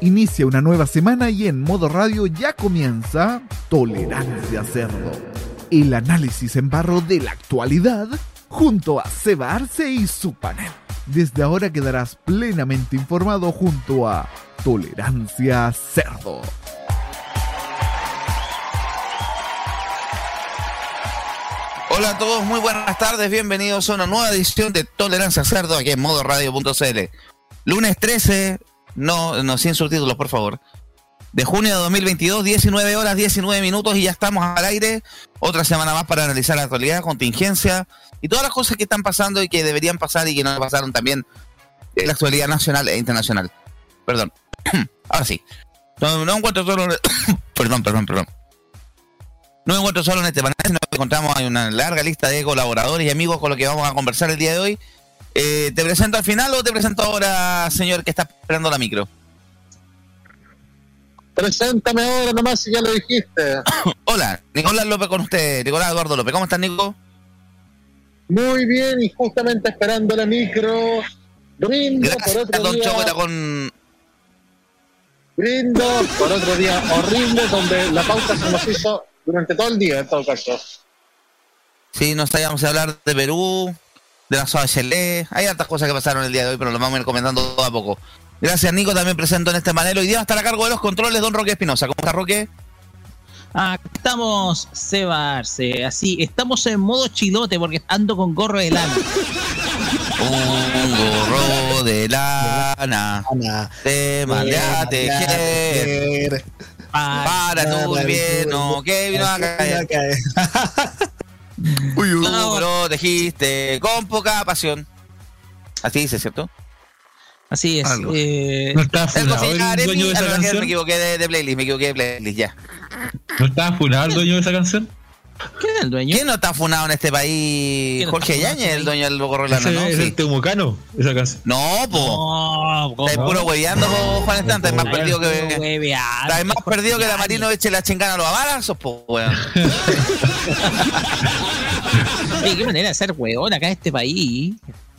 Inicia una nueva semana y en modo radio ya comienza Tolerancia Cerdo. El análisis en barro de la actualidad junto a Seba Arce y su panel. Desde ahora quedarás plenamente informado junto a Tolerancia Cerdo. Hola a todos, muy buenas tardes, bienvenidos a una nueva edición de Tolerancia Cerdo aquí en modo radio.cl. Lunes 13, no, no, sin subtítulos, por favor. De junio de 2022, 19 horas, 19 minutos y ya estamos al aire. Otra semana más para analizar la actualidad, contingencia y todas las cosas que están pasando y que deberían pasar y que no pasaron también en la actualidad nacional e internacional. Perdón. Ahora sí. No, no encuentro solo. perdón, perdón, perdón. No encuentro solo en este panel, sino encontramos hay una larga lista de colaboradores y amigos con los que vamos a conversar el día de hoy. Eh, ¿Te presento al final o te presento ahora, señor, que está esperando la micro? Preséntame ahora nomás si ya lo dijiste. Hola, Nicolás López con usted, Nicolás Eduardo López. ¿Cómo estás, Nico? Muy bien, y justamente esperando la micro. Brindo Gracias, por otro don día. Con... Brindo por otro día horrible donde la pauta se nos hizo durante todo el día, en todo caso. Sí, nos íbamos a hablar de Perú, de la Chile. Hay hartas cosas que pasaron el día de hoy, pero lo vamos a ir comentando todo a poco. Gracias, Nico. También presento en este panel. Hoy día va a estar a cargo de los controles don Roque Espinosa. ¿Cómo está, Roque? Acá estamos, Seba Arce. Así, estamos en modo chilote porque ando con gorro de lana. Un gorro de lana. Ana. Te mandé a tejer. Para tu invierno. Que vino a caer. Uy, uy. Tú lo tejiste con poca pasión. Así dice, ¿cierto? Así es. Eh, ¿No estaba El funado el en dueño mí. de esa que Me canción? equivoqué de, de playlist, me equivoqué de playlist, ya. ¿No estaba funado el dueño de esa canción? ¿Quién es el dueño? ¿Quién no está funado en este país? ¿Quién no Jorge en Yañez, este el dueño del Ese ¿no? es Sí. el temucano, esa canción. No, po. No, ¿cómo? Estáis puro hueveando, po, Juan Estante. Estáis más perdido que. Estáis más perdido que la. Marino eche la chingana a los abalazos, po, weón. Oye, qué manera de ser weón acá en este país.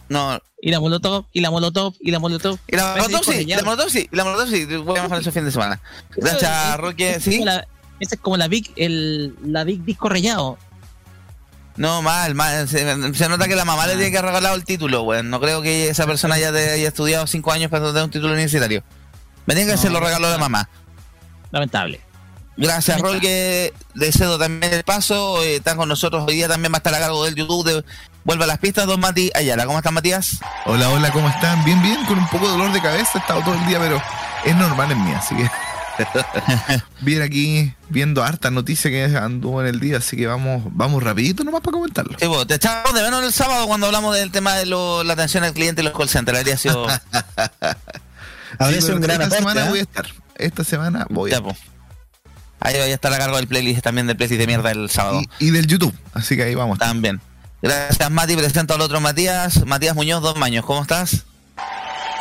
No. Y la molotov, y la molotov, y la molotov. Y la molotov sí, la molotov sí, la molotov sí. Voy a mejorar ese fin de semana. Gracias, Roque. ¿Sí? la- Esa es como la Big, el, la Big Disco Rayado. No, mal, mal. Se, se nota que la mamá le tiene que regalado el título, weón. No creo que esa persona ya te haya estudiado cinco años para tener un título universitario. Me tiene que No. hacer los regalos de mamá. Lamentable. Gracias, está. Roque. Le cedo también el paso. Eh, están con nosotros hoy día también va a estar a cargo del YouTube de Vuelve a las pistas, don Mati Ayala. ¿Cómo estás, Matías? Hola, hola, ¿cómo están? Bien, bien, con un poco de dolor de cabeza, he estado todo el día, pero es normal en mí, así que. bien aquí viendo hartas noticias que anduvo en el día, así que vamos, vamos rapidito nomás para comentarlo. Sí, vos, te echamos de menos el sábado cuando hablamos del tema de lo- la atención al cliente y los call centers. Habría sido. Habría Sí, sido un gran esta aporte. semana ¿eh? voy a estar. Esta semana voy a Ya, po. Ahí voy a estar a cargo del playlist también del playlist de mierda el sábado. y, y del YouTube, así que ahí vamos. También. Gracias, Mati. Presento al otro Matías. Matías Muñoz, dos maños. ¿Cómo estás?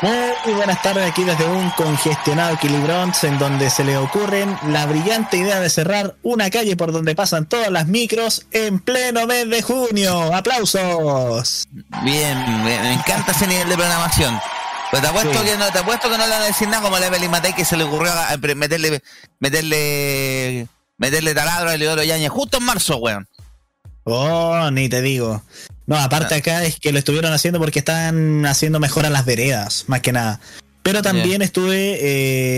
Muy buenas tardes aquí desde un congestionado Equilibrons en donde se le ocurren la brillante idea de cerrar una calle por donde pasan todas las micros en pleno mes de junio. ¡Aplausos! Bien, me encanta ese nivel de programación. Pero te apuesto Sí. que no, te apuesto que no le van a decir nada como a Evelyn Matei que se le ocurrió a- meterle, meterle, meterle taladro a Leodoro Yañez justo en marzo, weón. Oh, ni te digo. No, aparte acá es que lo estuvieron haciendo porque están haciendo mejor a las veredas, más que nada. Pero también estuve,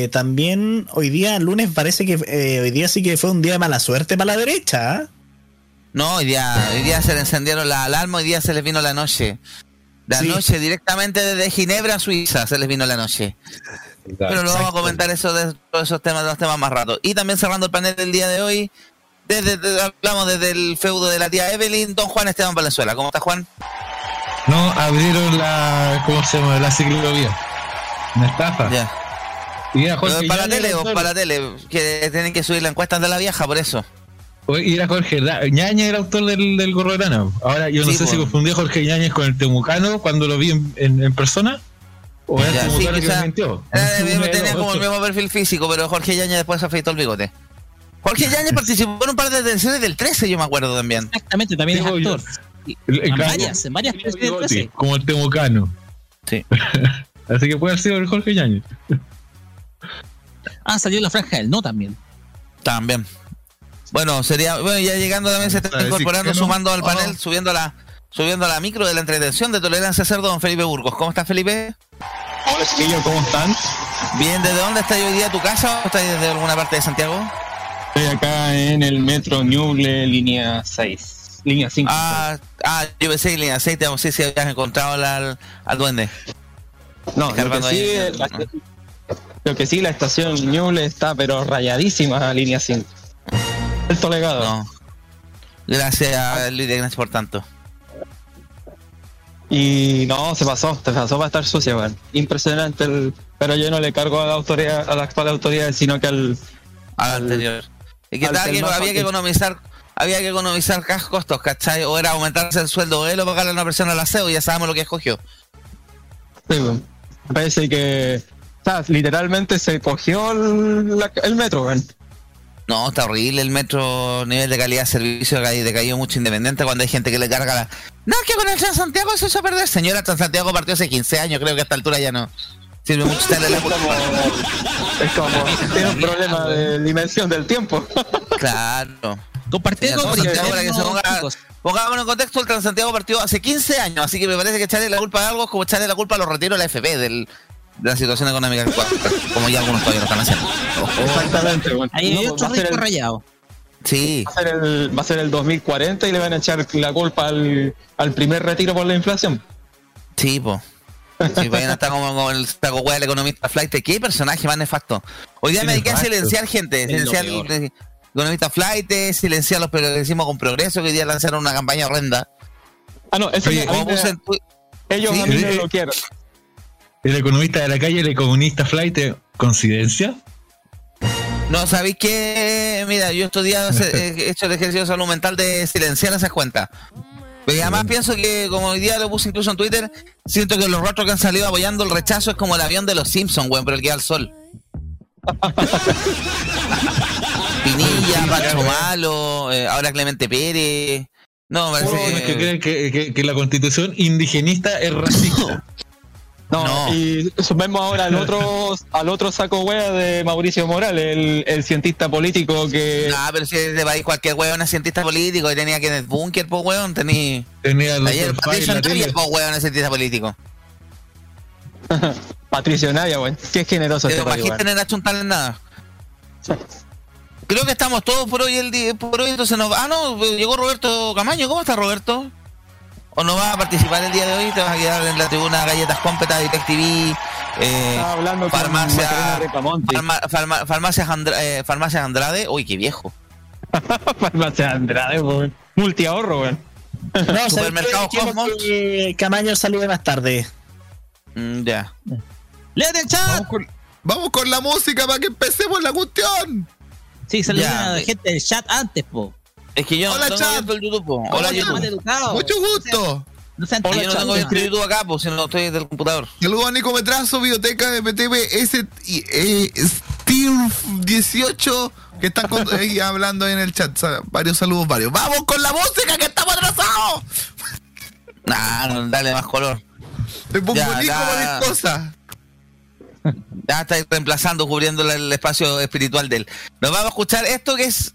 eh, también hoy día, lunes, parece que eh, hoy día sí que fue un día de mala suerte para la derecha. ¿ah? No, hoy día, hoy día se le encendieron las alarmas, hoy día se les vino la noche. La Sí. noche directamente desde Ginebra, Suiza, se les vino la noche. Pero lo vamos a comentar eso de esos temas, de los temas más rato. Y también cerrando el panel del día de hoy, desde, desde- hablamos desde el feudo de la tía Evelyn, don Juan Esteban Valenzuela. ¿Cómo está Juan? No, abrieron la, ¿cómo se llama? La ciclovía. Una estafa. Ya. Y era Jorge para la Ñañez tele, el o para la tele, que tienen que subir la encuesta de la vieja, por eso. Y era Jorge Ñañez el autor del, del gorro de lana. Ahora, yo no Sí, sé si confundí a Jorge Ñañez con el temucano cuando lo vi en, en- en persona. O era Ya, el sí, temucano que quizá- me mintió. Era de tenía como el mismo perfil físico, pero Jorge Yañez después se afeitó el bigote. Jorge Yañez participó en un par de teleseries del 13, yo me acuerdo también. Exactamente, también Digo es actor. Y- en claro, varias, en varias del sí, 13. Como el temucano. Sí. Así que puede haber sido el Jorge Yañez. Ah, salió la franja del no también. También. Bueno, sería. Bueno, ya llegando también se está incorporando, no. sumando al panel, Oh. subiendo la subiendo la micro de la entretención de Tolerancia Cerdo, don Felipe Burgos. ¿Cómo estás, Felipe? Hola chiquillos, ¿cómo están? Bien, ¿desde dónde estás hoy día tu casa o estás desde alguna parte de Santiago? Estoy acá en el metro Ñuble, línea 6. Línea 5. Ah, ah, yo pensé que línea 6, no sé si habías encontrado al, al, duende. no, lo que, sí, la, lo que sí, la estación Ñuble está pero rayadísima, línea 5. Alto legado. No. Gracias, Luis, gracias por tanto. Y no, se pasó, se pasó para estar sucia, weón. Impresionante, el, pero yo no le cargo a la autoridad, a la actual autoridad, sino que al... Al Al- anterior. Y que, que había que economizar, había que economizar costos, ¿cachai? O era aumentarse el sueldo de él o pagarle a una persona al aseo, ya sabemos lo que escogió. Sí, weón. Parece que... O sea, literalmente se cogió el, la- el metro. No, está horrible el metro, nivel de calidad de servicio decaído mucho independiente cuando hay gente que le carga la... No, es que con el Transantiago se hizo a perder. Señora, Transantiago partió hace 15 años, creo que a esta altura ya no. Sirve mucho estarle la culpa. Es como... Tiene un problema de dimensión del tiempo. Claro. Compartir con no, Santiago, para que se ponga-. Pongámonos en contexto, el Transantiago partió hace 15 años, así que me parece que echarle la culpa a algo es como echarle la culpa a los retiros de la FP, del, de la situación económica actual, como ya algunos todavía lo están haciendo. Exactamente. Ahí hay No, otro ser rico el, rayado. Sí, va a ser el- va a ser el 2040 y le van a echar la culpa al, al primer retiro por la inflación. sí, po. Sí, vayan está como, como el hueá del economista Flight. ¿Qué personaje más nefasto? Hoy día me dediqué a silenciar gente, silenciar el economista Flight, silenciar los progresismos con progreso, que hoy día lanzaron una campaña horrenda. Ah, no, eso Oye, me- a en tu- ellos sí, a mí no lo quieren. El economista de la calle, el economista flight, ¿coincidencia? No, ¿sabéis qué? Mira, yo estos días he hecho el ejercicio de salud mental de silenciar esas cuentas. Pero además pienso que, como hoy día lo puse incluso en Twitter, siento que los rostros que han salido apoyando el rechazo es como el avión de los Simpsons, weón, pero el que al sol. Pinilla, Pacho Malo, eh, ahora Clemente Pérez. No, me parece Unos que que... creen que, que- que la constitución indigenista es racista. No, No. y vemos ahora al otro, al otro saco wea de Mauricio Morales, el, el cientista político que No, pero si es de país cualquier weón es cientista político y tenía que en el búnker, pues weón, tenía... Tenía el Ayer Patricio. Antonia, pues weón es cientista político. Patricio Naya, weón. Qué generoso este Pero país, bajista weón. en achuntar en nada. Creo que estamos todos por hoy el día, por hoy entonces nos va- Ah, no, llegó Roberto Camaño. ¿Cómo está Roberto? ¿O no va a participar el día de hoy? ¿Te vas a quedar en la tribuna Galletas Cómpeta, Direct TV, eh, farmacia, farma- farma- farmacias, Andra- eh, farmacias Andrade? Uy, qué viejo. Farmacia Andrade, weón. Multiahorro, weón. No, ¿sabes Supermercado Cosmos. que Camaño salude más tarde. Mm, ya. ¡Léete el chat! Vamos con, vamos con la música para que empecemos la cuestión. Sí, saluden Ya. a la gente del chat antes, po. Es que yo Hola, no tengo el YouTube. po. ¿Cómo Hola? YouTube. Mucho gusto. No sean tan yo no tengo YouTube acá, pues si no estoy desde el computador. Saludos a Nico Metrazo, Biblioteca de MTV, S y, eh, Steve 18, que están con- ahí hablando en el chat. Varios saludos, varios. ¡Vamos con la música que estamos atrasados! Nah, no, dale más color. Te pongo Ya, Nico ya. Ya está reemplazando, cubriendo el espacio espiritual de él. Nos vamos a escuchar esto que es.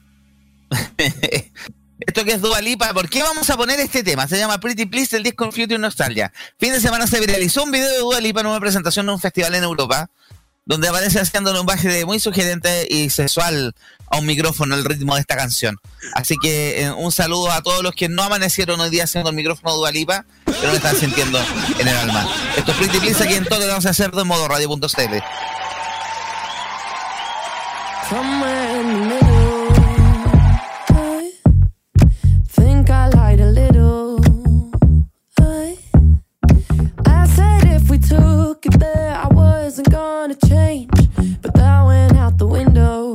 esto que es Dua Lipa. ¿Por qué vamos a poner este tema? Se llama Pretty Please del disco Future Nostalgia. Fin de semana se viralizó un video de Dua Lipa en una presentación en un festival en Europa, donde aparece haciendo un baile muy sugerente y sexual a un micrófono al ritmo de esta canción. Así que eh, un saludo a todos los que no amanecieron hoy día haciendo el micrófono de Dua Lipa, pero lo están sintiendo en el alma. Esto es Pretty Please aquí en todo vamos a hacer de modo radio.cl. took it there, I wasn't gonna change. But that went out the window.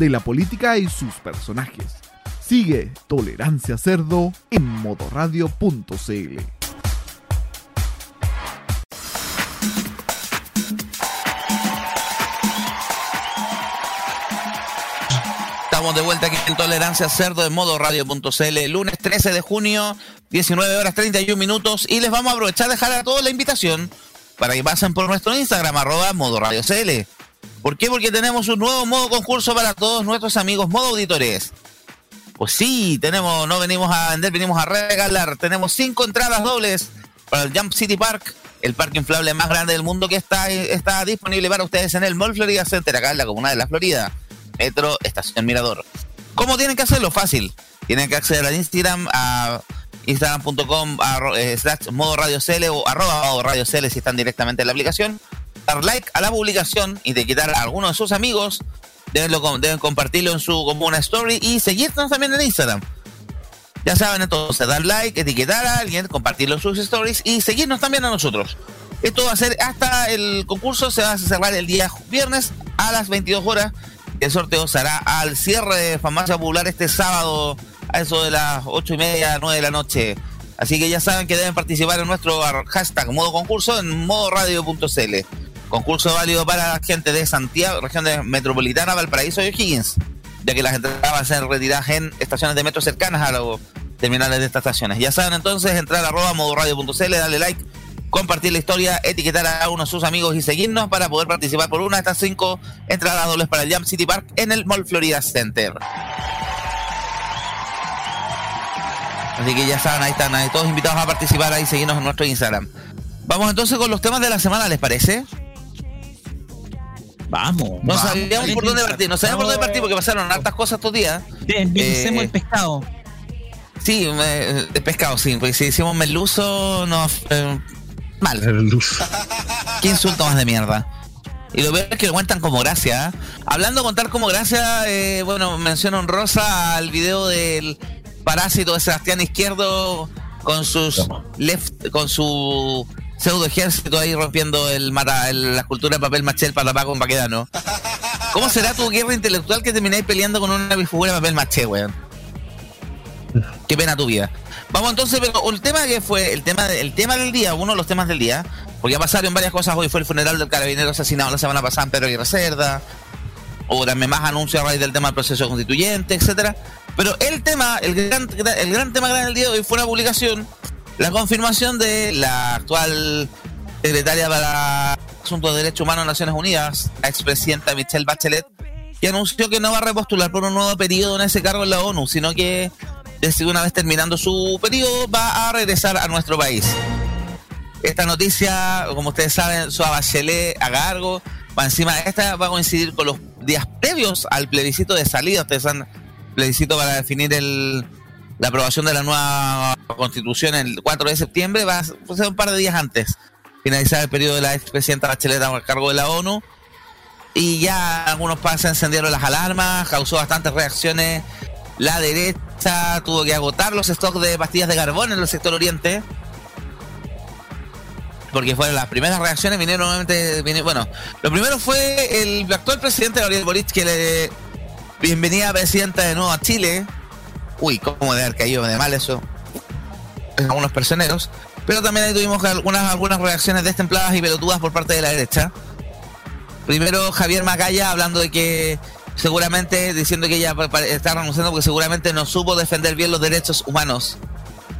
De la política y sus personajes. Sigue Tolerancia Cerdo en modoradio.cl. Estamos de vuelta aquí en Tolerancia Cerdo en modo radio.cl, lunes 13 de junio, 19 horas 31 minutos. Y les vamos a aprovechar de dejar a todos la invitación para que pasen por nuestro Instagram, arroba modo radio CL. ¿Por qué? Porque tenemos un nuevo modo concurso para todos nuestros amigos modo auditores. Pues sí, tenemos, no venimos a vender, venimos a regalar. Tenemos cinco entradas dobles para el Jump City Park, el parque inflable más grande del mundo que está, está disponible para ustedes en el Mall Florida Center, acá en la comuna de la Florida. Metro Estación Mirador. ¿Cómo tienen que hacerlo? Fácil. Tienen que acceder al Instagram, a instagram.com eh, slash modo radio CL o arroba modo radio CL si están directamente en la aplicación. Dar like a la publicación y de quitar a alguno de sus amigos. Deben, lo- deben compartirlo en su como story y seguirnos también en Instagram. Ya saben entonces, dar like, etiquetar a alguien, compartirlo en sus stories y seguirnos también a nosotros. Esto va a ser hasta el concurso, se va a cerrar el día viernes a las 22 horas. El sorteo se hará al cierre de Farmacia Popular este sábado a eso de las 8 y media, 9 de la noche. Así que ya saben que deben participar en nuestro hashtag modo concurso en modoradio.cl. Concurso válido para la gente de Santiago, región de metropolitana, Valparaíso y O'Higgins, ya que las entradas van a ser retiradas en estaciones de metro cercanas a los terminales de estas estaciones. Ya saben entonces, entrar a arroba modoradio.cl, darle like, compartir la historia, etiquetar a uno de sus amigos y seguirnos para poder participar por una de estas cinco entradas dobles para el Jump City Park en el Mall Florida Center. Así que ya saben, ahí están, todos invitados a participar ahí, seguirnos en nuestro Instagram. Vamos entonces con los temas de la semana, ¿les parece? Vamos. No vamos. sabíamos por dónde partir, no sabíamos por dónde partir porque pasaron hartas cosas estos días. Desmilicemos Eh, el pescado. Sí, eh, de pescado, sí, porque si decimos meluso, nos... eh, mal. Qué insulto más de mierda. Y lo peor es que lo cuentan como gracia. ¿eh? Hablando de contar como gracia, eh, bueno, mención honrosa al video del parásito de Sebastián Izquierdo con sus left, con su pseudo ejército ahí rompiendo el mata, el- la escultura de papel maché para Paco Baquedano. ¿Cómo será tu guerra intelectual que termináis peleando con una figura de papel maché, weón? Qué pena tu vida. Vamos entonces, pero el tema que fue, el tema, el tema del día, uno de los temas del día, porque ya pasaron varias cosas hoy, fue el funeral del carabinero asesinado la semana pasada en Pedro Aguirre Cerda, o también más anuncios a raíz del tema del proceso constituyente, etcétera. Pero el tema, el gran, el gran tema grande del día de hoy fue una publicación, la confirmación de la actual secretaria para Asuntos de Derechos Humanos de Naciones Unidas, la expresidenta Michelle Bachelet, que anunció que no va a repostular por un nuevo periodo en ese cargo en la ONU, sino que desde una vez terminando su periodo va a regresar a nuestro país. Esta noticia, como ustedes saben, su Bachelet a cargo, va encima, esta va a coincidir con los días previos al plebiscito de salida, ustedes saben, plebiscito para definir el, la aprobación de la nueva constitución el 4 de septiembre, va a ser un par de días antes, finalizar el periodo de la expresidenta Bachelet a cargo de la ONU, y ya algunos pasos encendieron las alarmas, causó bastantes reacciones. La derecha tuvo que agotar los stocks de pastillas de carbón en el sector oriente. Porque fueron las primeras reacciones, vinieron nuevamente. bueno, lo primero fue el actual presidente Gabriel Boric que le. Bienvenida presidenta de nuevo a Chile. Uy, cómo de haber caído de mal eso. En algunos personeros. Pero también ahí tuvimos algunas, algunas reacciones destempladas y pelotudas por parte de la derecha. Primero Javier Macaya hablando de que seguramente diciendo que ella está renunciando porque seguramente no supo defender bien los derechos humanos.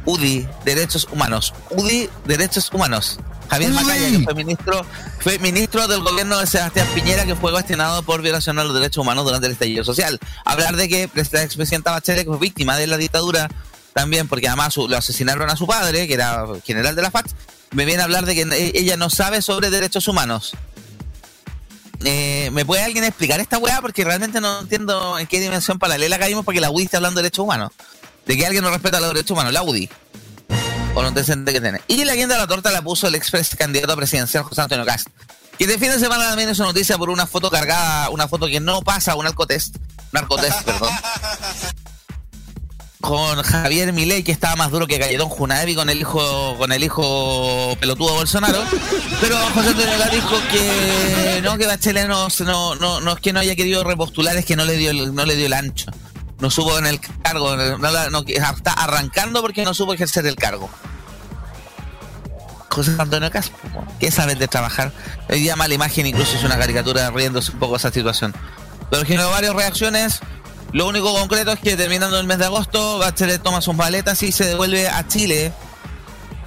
UDI, derechos humanos. UDI, derechos humanos. Javier. Macaya, que fue ministro, fue ministro del gobierno de Sebastián Piñera, que fue cuestionado por violación a los derechos humanos durante el estallido social. Hablar de que la expresidenta Bachelet, fue víctima de la dictadura, también, porque además lo asesinaron a su padre, que era general de la FAC, me viene a hablar de que e- ella no sabe sobre derechos humanos. Eh, ¿Me puede alguien explicar esta weá? Porque realmente no entiendo en qué dimensión paralela caímos porque la UDI está hablando de derechos humanos. De que alguien no respeta los derechos humanos, la UDI. O te siente que tiene. Y la guinda de la torta la puso el express candidato presidencial José Antonio Cast. Que de fin de semana también es una noticia por una foto cargada, una foto que no pasa un narcotest. Narcotest, perdón. Con Javier Milei, que estaba más duro que Galletón Junaevi con el hijo, con el hijo pelotudo Bolsonaro. Pero José Antonio Cast dijo que no, que Bachelet no, no, no, no es que no haya querido repostular, es que no le dio no le dio el ancho. No supo en el cargo, no la- no- está arrancando porque no supo ejercer el cargo. José Antonio Caspo, ¿qué sabes de trabajar? Hoy día mala imagen, incluso es una caricatura riéndose un poco de esa situación. Pero generó varias reacciones. Lo único concreto es que terminando el mes de agosto, Bachelet toma sus maletas y se devuelve a Chile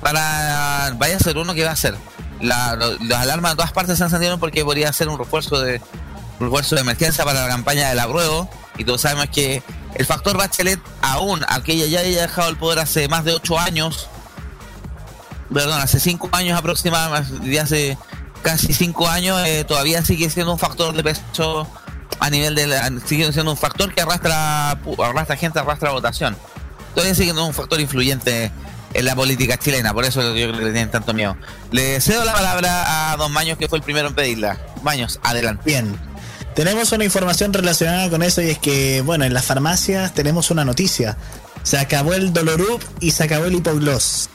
para. Vaya a ser uno que va a hacer. Las alarmas de todas partes se encendieron porque podría ser un refuerzo de un refuerzo de emergencia para la campaña del apruebo. Y todos sabemos que el factor Bachelet, aún, aunque ella ya haya dejado el poder hace más de ocho años, perdón, hace cinco años aproximadamente, hace casi cinco años, eh, todavía sigue siendo un factor de peso a nivel de la, sigue siendo un factor que arrastra arrastra gente, arrastra votación. Todavía sigue siendo un factor influyente en la política chilena, por eso le tienen tanto miedo. Le cedo la palabra a Don Maños, que fue el primero en pedirla. Maños, adelante. Bien. Tenemos una información relacionada con eso y es que, bueno, en las farmacias tenemos una noticia. Se acabó el Dolorup y se acabó el Hipogloss.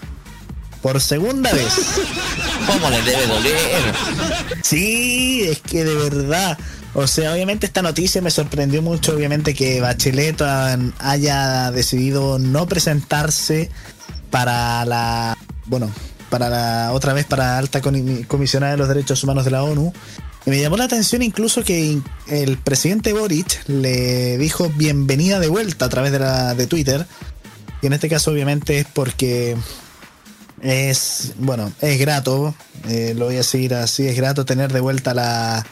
Por segunda vez. ¿Cómo le debe doler? Sí, es que de verdad. O sea, obviamente esta noticia me sorprendió mucho, obviamente que Bachelet haya decidido no presentarse para la, bueno, para la otra vez para alta Comi- comisionada de los derechos humanos de la ONU. Me llamó la atención incluso que el presidente Boric le dijo bienvenida de vuelta a través de Twitter. Y en este caso obviamente es porque es, bueno, es grato, eh, lo voy a seguir así, es grato tener de vuelta a la,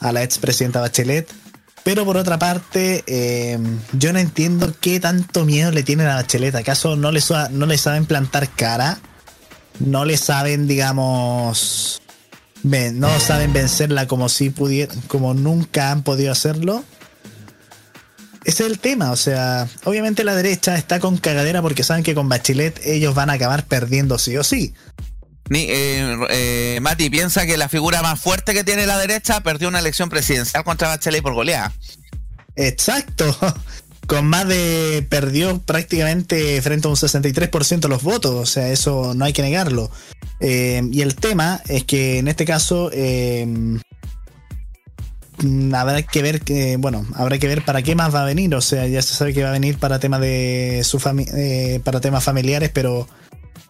a la expresidenta Bachelet. Pero por otra parte, eh, yo no entiendo qué tanto miedo le tienen a Bachelet. ¿Acaso no le, no le saben plantar cara? ¿No le saben, digamos, ven- no saben vencerla como si pudieran, como nunca han podido hacerlo? Ese es el tema, o sea, obviamente la derecha está con cagadera porque saben que con Bachelet ellos van a acabar perdiendo sí o sí. Ni, eh, eh, Mati piensa que la figura más fuerte que tiene la derecha perdió una elección presidencial contra Bachelet por goleada. Exacto. Con más de. perdió prácticamente frente a un 63% los votos. O sea, eso no hay que negarlo. Eh, y el tema es que en este caso. eh, habrá que ver que, bueno, habrá que ver para qué más va a venir. O sea, ya se sabe que va a venir para temas de su eh, para temas familiares, pero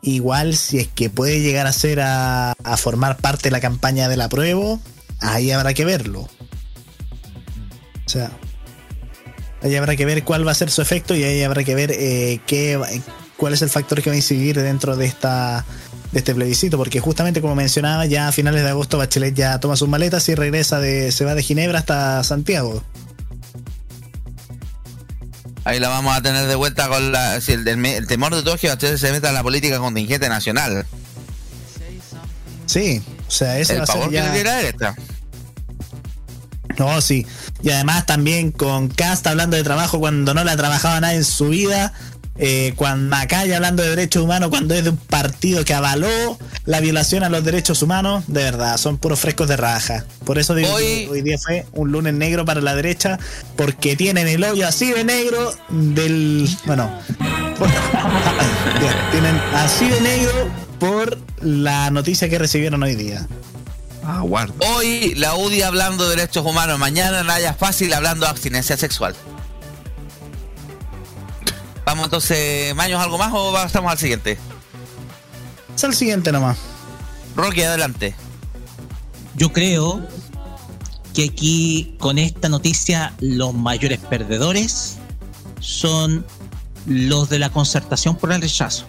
igual si es que puede llegar a ser a, a formar parte de la campaña del apruebo, ahí habrá que verlo. O sea, ahí habrá que ver cuál va a ser su efecto y ahí habrá que ver eh, qué, cuál es el factor que va a incidir dentro de esta de este plebiscito, porque justamente como mencionaba, ya a finales de agosto Bachelet ya toma sus maletas y regresa de, se va de Ginebra hasta Santiago. Ahí la vamos a tener de vuelta con la. si el, el- el temor de todo es que Bachelet se meta en la política contingente nacional. Sí, o sea, ese el va a ser ya- No, sí. Y además también con Cast hablando de trabajo cuando no le ha trabajado a nadie en su vida. Eh, cuando Macaya hablando de derechos humanos cuando es de un partido que avaló la violación a los derechos humanos, de verdad, son puros frescos de raja. Por eso digo Hoy- que hoy día fue un lunes negro para la derecha, porque tienen el hoyo así de negro del... Bueno, tienen así de negro por la noticia que recibieron hoy día. Aguardo. Hoy la UDI hablando de derechos humanos, mañana Naya Fácil hablando de abstinencia sexual. Vamos entonces, Maños, ¿algo más o pasamos al siguiente? Es el siguiente nomás. Rocky, adelante. Yo creo que aquí con esta noticia los mayores perdedores son los de la concertación por el rechazo.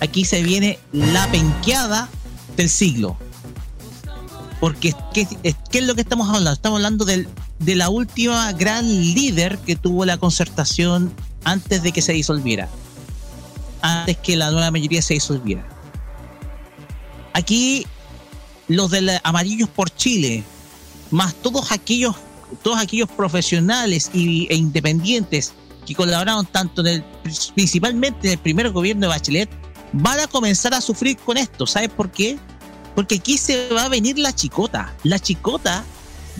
Aquí se viene la penqueada del siglo. Porque ¿qué, es- lo que estamos hablando? Estamos hablando del- de la última gran líder que tuvo la concertación antes de que se disolviera. Antes que la nueva mayoría se disolviera. Aquí los de Amarillos por Chile, más todos aquellos, todos aquellos profesionales y, e independientes que colaboraron tanto en el, principalmente en el primer gobierno de Bachelet, van a comenzar a sufrir con esto. ¿Sabes por qué? Porque aquí se va a venir la chicota, la chicota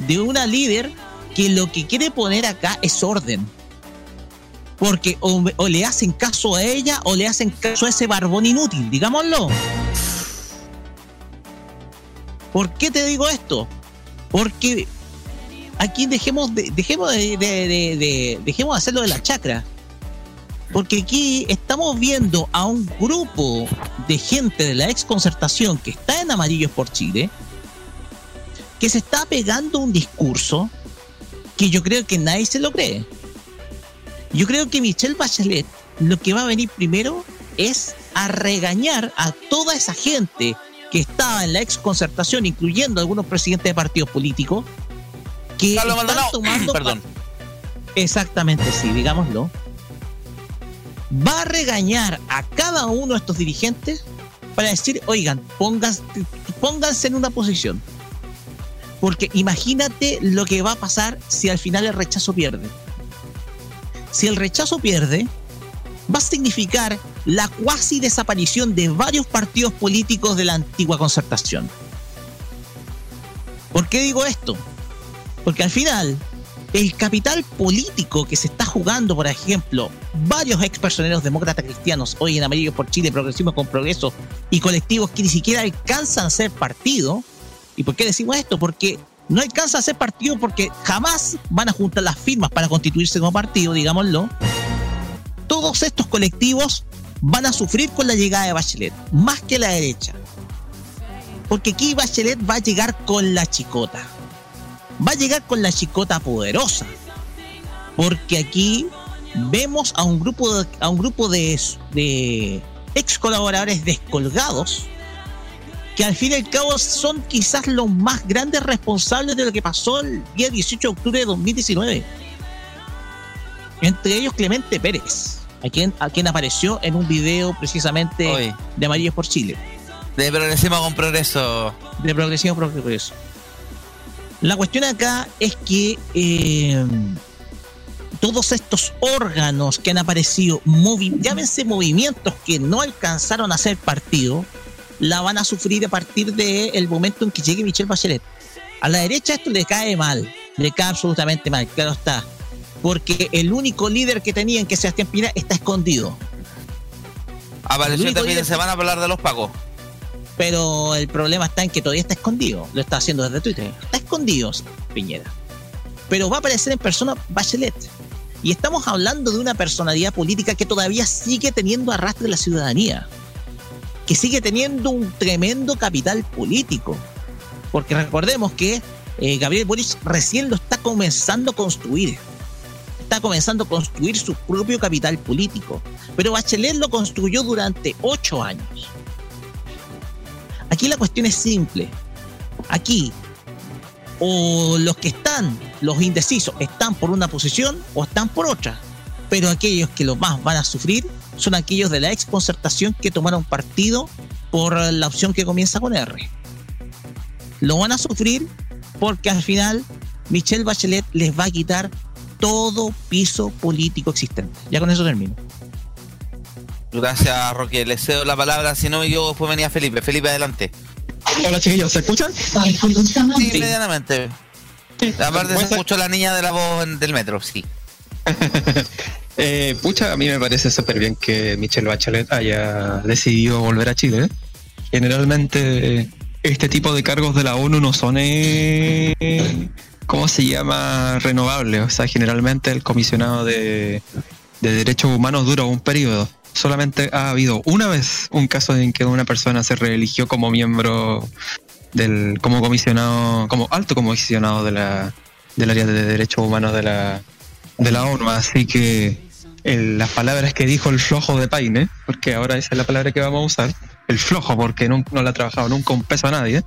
de una líder que lo que quiere poner acá es orden. Porque o, le hacen caso a ella o le hacen caso a ese barbón inútil, digámoslo. ¿Por qué te digo esto? Porque aquí dejemos de, dejemos de, de- de- de- dejemos de hacerlo de la chacra. Porque aquí estamos viendo a un grupo de gente de la ex concertación que está en Amarillos por Chile, que se está pegando un discurso que yo creo que nadie se lo cree. Yo creo que Michelle Bachelet lo que va a venir primero es a regañar a toda esa gente que estaba en la ex concertación, incluyendo algunos presidentes de partidos políticos, que Carlos están Maldonado, tomando perdón. Exactamente, sí, digámoslo. Va a regañar a cada uno de estos dirigentes para decir, oigan, pónganse, en una posición. Porque imagínate lo que va a pasar si al final el rechazo pierde. Si el rechazo pierde, va a significar la cuasi desaparición de varios partidos políticos de la antigua concertación. ¿Por qué digo esto? Porque al final, el capital político que se está jugando, por ejemplo, varios ex personeros demócratas cristianos, hoy en Amarillo por Chile, Progresismo con Progreso, y colectivos que ni siquiera alcanzan a ser partido. ¿Y por qué decimos esto? Porque no alcanzan a ser partido porque jamás van a juntar las firmas para constituirse como partido, digámoslo. Todos estos colectivos van a sufrir con la llegada de Bachelet, más que la derecha. Porque aquí Bachelet va a llegar con la chicota va a llegar con la chicota poderosa. Porque aquí vemos a un grupo de, a un grupo de, de ex colaboradores descolgados que al fin y al cabo son quizás los más grandes responsables de lo que pasó el día 18 de octubre de 2019. Entre ellos Clemente Pérez, a quien, a quien apareció en un video precisamente Hoy, de Amarillos por Chile de Progresismo con Progreso. de progresivo a progreso. La cuestión acá es que eh, todos estos órganos que han aparecido, movi llámense movimientos que no alcanzaron a ser partido, la van a sufrir a partir del momento en que llegue Michelle Bachelet. A la derecha esto le cae mal, le cae absolutamente mal, claro está. Porque el único líder que tenían, que Sebastián Pina, está escondido. Apareció de líder- semana para hablar de los pagos. Pero el problema está en que todavía está escondido. Lo está haciendo desde Twitter. Está escondido, Piñera. Pero va a aparecer en persona Bachelet. Y estamos hablando de una personalidad política que todavía sigue teniendo arrastre en la ciudadanía. Que sigue teniendo un tremendo capital político. Porque recordemos que eh, Gabriel Boric recién lo está comenzando a construir. Está comenzando a construir su propio capital político. Pero Bachelet lo construyó durante ocho años. Aquí la cuestión es simple. Aquí, o los que están, los indecisos, están por una posición o están por otra. Pero aquellos que lo más van a sufrir son aquellos de la exconcertación que tomaron partido por la opción que comienza con R. Lo van a sufrir porque al final Michelle Bachelet les va a quitar todo piso político existente. Ya con eso termino. Gracias, Roque. Le cedo la palabra. Si no, yo después venía Felipe. Felipe, adelante. Hola chiquillos, ¿se escuchan? Sí, medianamente. Aparte se escuchó la niña de la voz en- del metro, sí. Eh, pucha, a mí me parece súper bien que Michelle Bachelet haya decidido volver a Chile. Generalmente este tipo de cargos de la ONU no son, eh, ¿cómo se llama? Renovables. O sea, generalmente el comisionado de, de derechos humanos dura un periodo. Solamente ha habido una vez un caso en que una persona se reeligió como miembro del, como comisionado, como alto comisionado de la, del área de derechos humanos de la, de la ONU. Así que las palabras que dijo el flojo de Paine, porque ahora esa es la palabra que vamos a usar, el flojo, porque no, no le ha trabajado nunca un peso a nadie.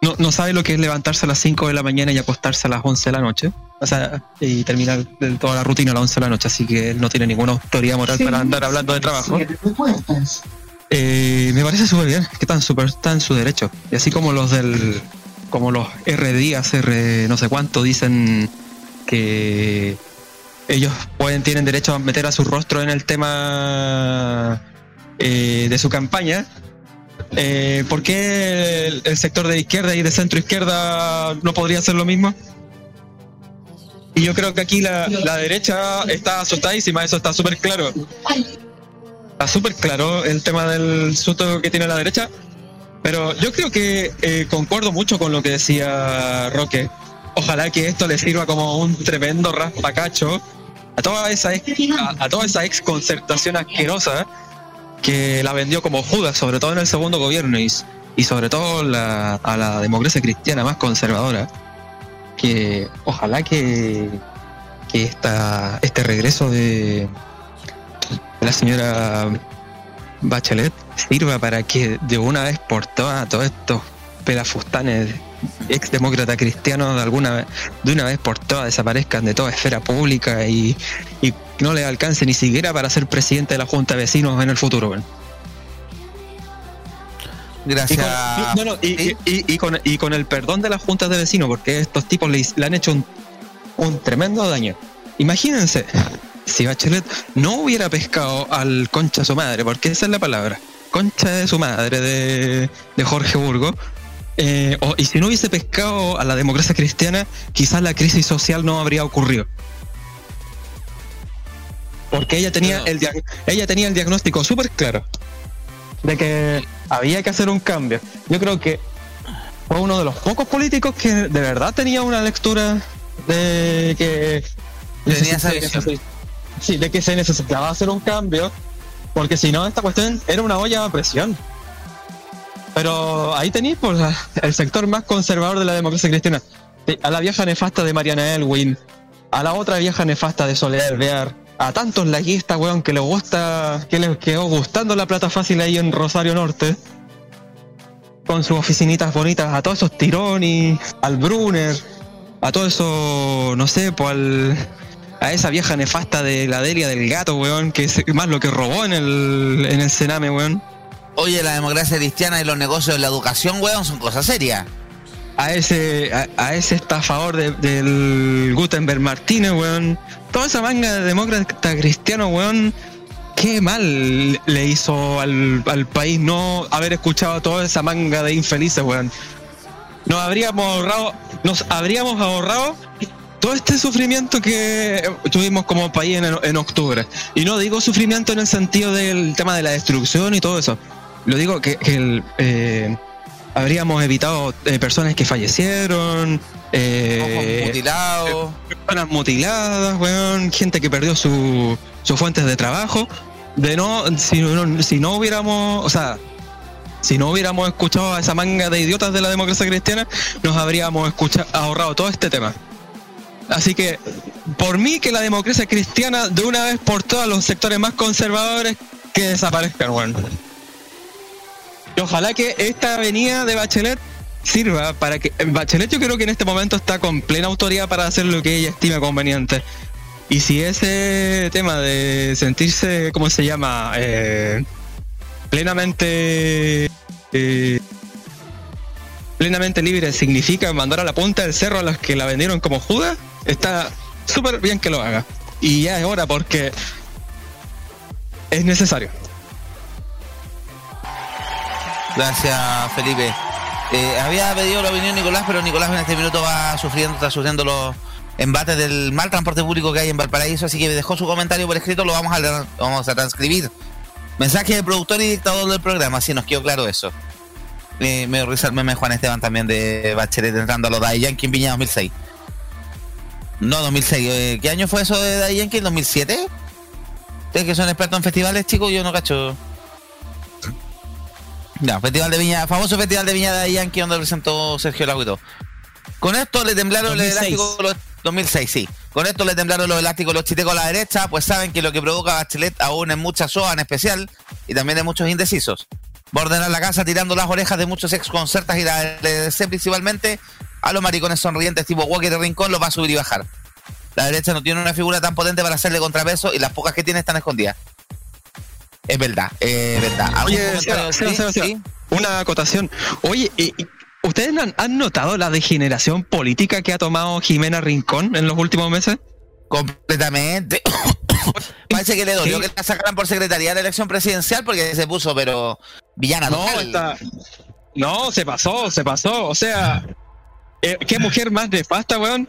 No, no sabe lo que es levantarse a las 5 de la mañana y acostarse a las 11 de la noche. O sea, y terminar toda la rutina a las 11 de la noche. Así que él no tiene ninguna autoridad moral para andar hablando de trabajo. Eh, me parece súper bien, que están súper, está en su derecho. Y así como los del, como los R días, R no sé cuánto, dicen que ellos pueden, tienen derecho a meter a su rostro en el tema eh, de su campaña. Eh, ¿Por qué el, sector de izquierda y de centro izquierda no podría hacer lo mismo? Y yo creo que aquí la, la derecha está asustadísima, eso está súper claro. Está súper claro el tema del susto que tiene la derecha. Pero yo creo que eh, concuerdo mucho con lo que decía Roque. Ojalá que esto le sirva como un tremendo raspacacho a toda esa ex, a, a toda esa ex concertación asquerosa que la vendió como Judas, sobre todo en el segundo gobierno y, sobre todo la- a la democracia cristiana más conservadora. Que ojalá que, que esta, este regreso de, la señora Bachelet sirva para que de una vez por todas todos estos pelafustanes ex demócrata cristianos de alguna de una vez por todas desaparezcan de toda esfera pública y no les alcance ni siquiera para ser presidente de la Junta de Vecinos en el futuro. Y Gracias. con, y- no, no, y- y- y con, y con el perdón de las juntas de vecinos, porque estos tipos le, le han hecho un, un tremendo daño. Imagínense, si Bachelet no hubiera pescado al concha su madre, porque esa es la palabra, concha de su madre de, de Jorge Burgo, eh, o- y si no hubiese pescado a la democracia cristiana, quizás la crisis social no habría ocurrido. Porque ella tenía, el, dia- ella tenía el diagnóstico súper claro de que había que hacer un cambio. Yo creo que fue uno de los pocos políticos que de verdad tenía una lectura de que Tenía esa visión. sí, de que se necesitaba hacer un cambio, porque si no esta cuestión era una olla a presión. Pero ahí tenéis pues, el sector más conservador de la democracia cristiana. A la vieja nefasta de Mariana Elwin, a la otra vieja nefasta de Soledad Alvear, a tantos laguistas, weón, que les gusta, que les quedó gustando la plata fácil ahí en Rosario Norte, con sus oficinitas bonitas, a todos esos Tironi, al Brunner, a todo eso, no sé, pues al, a esa vieja nefasta de la Delia del gato, weón, que es más lo que robó en el, en el Sename, weón. Oye, la democracia cristiana y los negocios de la educación, weón, son cosas serias. A ese a, a ese estafador de- del Gutenberg Martínez, weón. Toda esa manga de demócrata cristiano, weón. Qué mal le hizo al, al país no haber escuchado toda esa manga de infelices, weón. Nos habríamos ahorrado, nos habríamos ahorrado todo este sufrimiento que tuvimos como país en, en octubre. Y no digo sufrimiento en el sentido del tema de la destrucción y todo eso. lo digo que, que el, eh, habríamos evitado eh, personas que fallecieron, eh, mutilados. personas mutiladas, weón, gente que perdió su, sus fuentes de trabajo. De no, si no, si no hubiéramos, o sea, si no hubiéramos escuchado a esa manga de idiotas de la democracia cristiana, nos habríamos escucha- ahorrado todo este tema. Así que, por mí, que la democracia cristiana, de una vez por todas, los sectores más conservadores, que desaparezcan, weón. Y ojalá que esta avenida de Bachelet sirva para que. Bachelet, yo creo que en este momento está con plena autoridad para hacer lo que ella estima conveniente. Y si ese tema de sentirse, ¿cómo se llama? Eh, plenamente. eh, plenamente libre significa mandar a la punta del cerro a los que la vendieron como Judas, está súper bien que lo haga. Y ya es hora porque es necesario. Gracias, Felipe. Eh, había pedido la opinión Nicolás, pero Nicolás en este minuto va sufriendo, está sufriendo los embates del mal transporte público que hay en Valparaíso, así que dejó su comentario por escrito, lo vamos a vamos a transcribir. Mensaje de productor y dictador del programa, si nos quedó claro eso. Eh, me risa el meme Juan Esteban también de Bachelet entrando a los Daddy Yankee en Viña 2006. No, 2006. eh, ¿Qué año fue eso de Daddy Yankee? ¿2007? Ustedes que son expertos en festivales, chicos, yo no cacho. Ya, Festival de Viña, famoso Festival de Viña de Yankee donde presentó Sergio todo. Con esto le temblaron los 2006. elásticos los 2006, sí. Con esto le temblaron los elásticos los chitecos a la derecha, pues saben que lo que provoca Bachelet aún en muchas SOA en especial y también de muchos indecisos. Va a ordenar la casa tirando las orejas de muchos ex concertas y la LDC principalmente a los maricones sonrientes tipo Walker y Rincón los va a subir y bajar. La derecha no tiene una figura tan potente para hacerle contrapeso y las pocas que tiene están escondidas. Es verdad, es verdad. ¿Algún Oye, comentario? Seba, Seba, ¿Sí? Seba, Seba, ¿Sí? una acotación. Oye, ¿y- y ¿ustedes han, notado la degeneración política que ha tomado Jimena Rincón en los últimos meses? Completamente. Parece que le dolió Sí. que la sacaran por secretaría de la elección presidencial porque se puso, pero villana No, está- no, se pasó, se pasó. O sea, eh, qué mujer más nefasta, weón.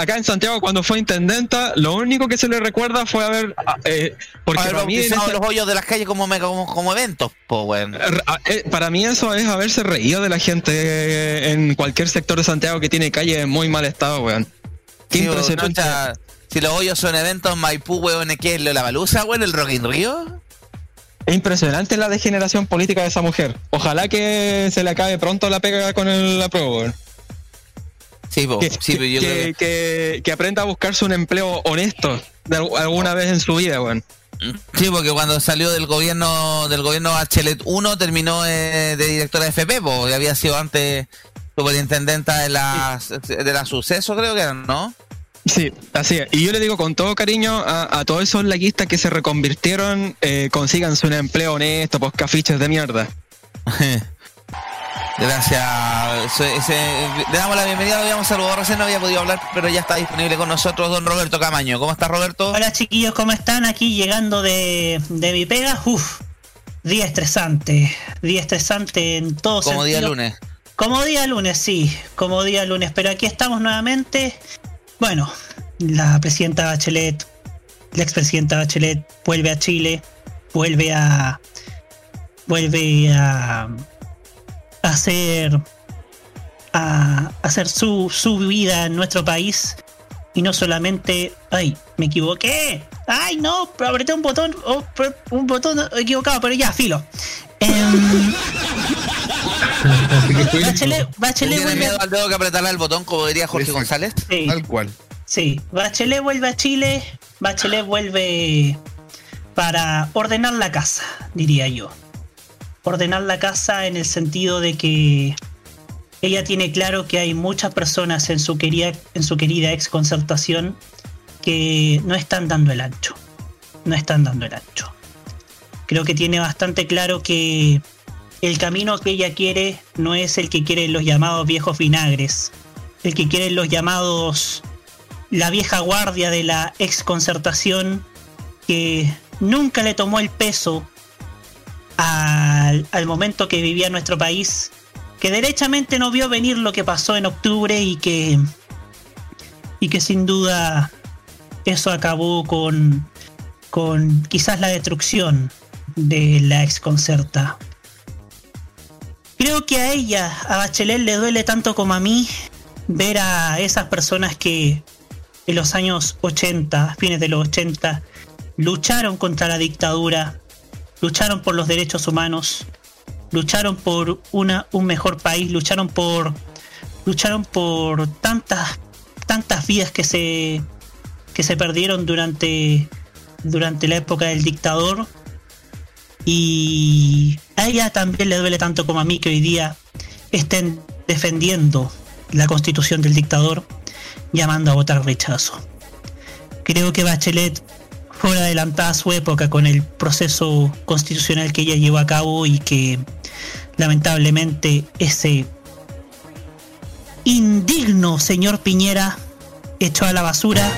Acá en Santiago, cuando fue intendenta, lo único que se le recuerda fue haber. ah, eh, porque Haber para mí, los hoyos de las calles como, me- como, como eventos, po, weón. Ah, eh, para mí eso es haberse reído de la gente eh, en cualquier sector de Santiago que tiene calles en muy mal estado, weón. Qué Sí, impresionante. chucha, si los hoyos son eventos en Maipú, weón, ¿qué es lo de la baluza, weón? ¿El Rock in Rio? Es impresionante la degeneración política de esa mujer. Ojalá que se le acabe pronto la pega con el apruebo, weón. Sí, Que, sí, pero yo que- creo que- que- que aprenda a buscarse un empleo honesto de al- alguna vez en su vida, weón. Sí, porque cuando salió del gobierno del gobierno Bachelet 1 terminó eh, de directora de FP, po, y había sido antes superintendenta de la, de la suceso, creo que era, ¿no? Sí, así es. Y yo le digo con todo cariño a, a todos esos laguistas que se reconvirtieron, eh, consíganse un empleo honesto, pues cafiches de mierda. Gracias. Se- le damos la bienvenida, lo habíamos saludado recién, no había podido hablar, pero ya está disponible con nosotros don Roberto Camaño. ¿Cómo estás, Roberto? Hola chiquillos, ¿cómo están? Aquí llegando de, de mi pega. Uf, día estresante. Día estresante en todo Como día lunes. Como día lunes, sí. Como día lunes. Pero aquí estamos nuevamente. Bueno, la presidenta Bachelet, la expresidenta Bachelet vuelve a Chile. Vuelve a. Vuelve a. hacer. a hacer su, su vida en nuestro país. Y no solamente. ¡Ay! ¡Me equivoqué! ¡Ay, no! Pero apreté un botón. oh, un botón equivocado, pero ya, filo. Em, Bachelet, Bachelet ¿Tiene vuelve miedo al dedo que apretarle el botón, como diría Jorge Exacto. González? sí, Tal cual. sí. Bachelet vuelve a Chile. Bachelet vuelve para ordenar la casa, diría yo. Ordenar la casa en el sentido de que ella tiene claro que hay muchas personas en su querida, en su querida ex concertación que no están dando el ancho. No están dando el ancho. Creo que tiene bastante claro que el camino que ella quiere no es el que quieren los llamados viejos vinagres, el que quieren los llamados la vieja guardia de la ex concertación que nunca le tomó el peso al, momento que vivía nuestro país, que derechamente no vio venir lo que pasó en octubre y que y que sin duda eso acabó con con quizás la destrucción de la exconcerta. Creo que a ella, a Bachelet, le duele tanto como a mí ver a esas personas que en los años 80, fines de los 80, lucharon contra la dictadura, lucharon por los derechos humanos, lucharon por una, un mejor país, lucharon por lucharon por tantas tantas vidas que se que se perdieron durante durante la época del dictador y a ella también le duele tanto como a mí que hoy día estén defendiendo la constitución del dictador llamando a votar rechazo. Creo que Bachelet fue adelantada su época con el proceso constitucional que ella llevó a cabo y que lamentablemente ese indigno señor Piñera echó a la basura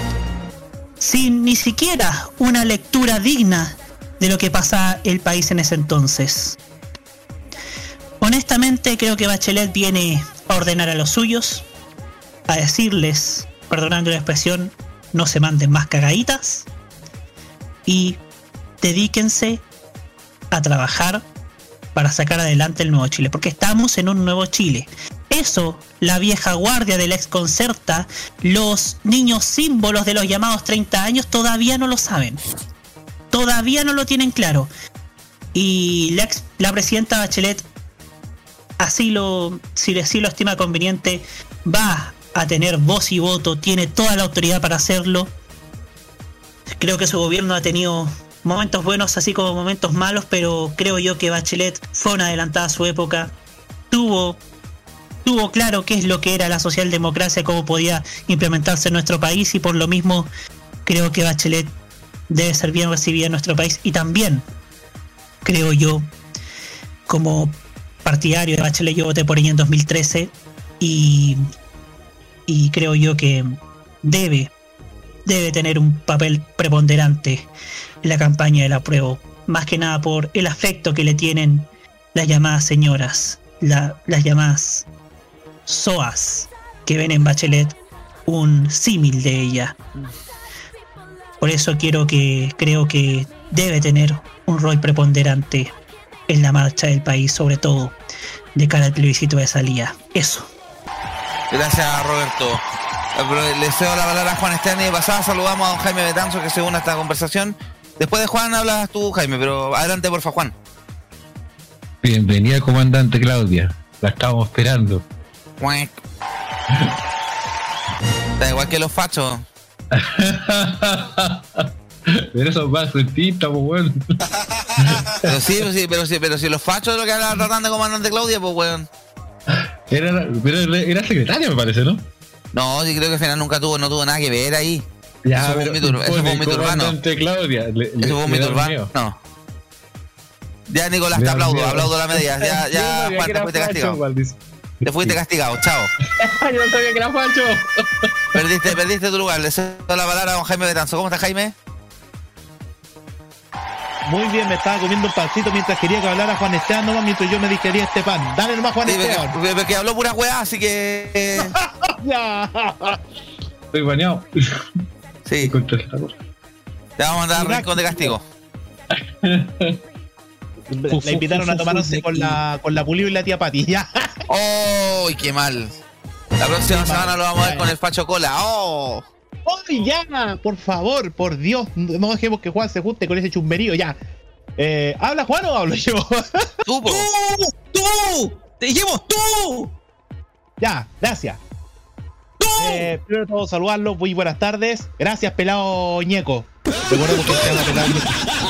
sin ni siquiera una lectura digna de lo que pasa el país en ese entonces. Honestamente creo que Bachelet viene a ordenar a los suyos, a decirles, perdonando la expresión, no se manden más cagaditas y dedíquense a trabajar para sacar adelante el nuevo Chile, porque estamos en un nuevo Chile. Eso, la vieja guardia de la exconcerta, los niños símbolos de los llamados 30 años todavía no lo saben. Todavía no lo tienen claro. Y la, ex- la presidenta Bachelet, así lo, si así lo estima conveniente, va a tener voz y voto, tiene toda la autoridad para hacerlo. Creo que su gobierno ha tenido momentos buenos así como momentos malos, pero creo yo que Bachelet fue una adelantada a su época. Tuvo, tuvo claro qué es lo que era la socialdemocracia, cómo podía implementarse en nuestro país y por lo mismo creo que Bachelet debe ser bien recibida en nuestro país y también creo yo como partidario de Bachelet yo voté por ella en 2013 y, y creo yo que debe debe tener un papel preponderante en la campaña del apruebo, más que nada por el afecto que le tienen las llamadas señoras, la- las llamadas SOAS, que ven en Bachelet un símil de ella. Por eso quiero que creo que debe tener un rol preponderante en la marcha del país, sobre todo de cara al plebiscito de salida. Eso. Gracias, Roberto. Le cedo la palabra a Juan Esteban y de pasada saludamos a don Jaime Betanzo que se une a esta conversación. Después de Juan hablas tú, Jaime, pero adelante, porfa, Juan. Bienvenida, comandante Claudia. La estábamos esperando. Da igual que los fachos. Pero eso más frentista, pues weón. Pero sí, pero sí, pero sí, pero si los fachos es lo que habla tratando de comandante Claudia, pues weón. Era, pero era secretaria, me parece, ¿no? No, sí creo que al final nunca tuvo, no tuvo nada que ver ahí. Ya, eso fue un mito, eso fue un mito urbano. comandante Claudia. le- le- Eso fue un mito urbano. No. Ya, Nicolás, te aplaudo, miedo. aplaudo la media. Ya, Yo ya, Juan, te fuiste castigado. igual. Te fuiste castigado, chao. Yo no sabía que era. Perdiste, perdiste tu lugar. Le cedo la palabra a don Jaime Betanzo. ¿Cómo estás, Jaime? Muy bien, me estaba comiendo un pancito mientras quería que hablara Juan Esteban nomás mientras yo me digería este pan. Dale nomás Juan Sí, Esteban. porque, porque habló pura weá, así que. eh. Estoy bañado. Sí, te vamos a mandar al rincón de castigo. La invitaron a tomar once con la, con la Pulido y la tía Pati. Ya. ¡Oh! ¡Qué mal! La próxima Qué semana mal. lo vamos a ver con el Pacho Cola. ¡Oh! ¡Ay, ya! Por favor, por Dios, no dejemos que Juan se junte con ese chumberío, ya. Eh, ¿Habla Juan o hablo yo? ¡Tú! ¡Tú! ¡Tú! ¡Te dijimos tú! ya, gracias. Eh, primero de todo, saludarlo. Muy buenas tardes. Gracias, pelado ñeco. Recordemos que se llama pelado ñeco.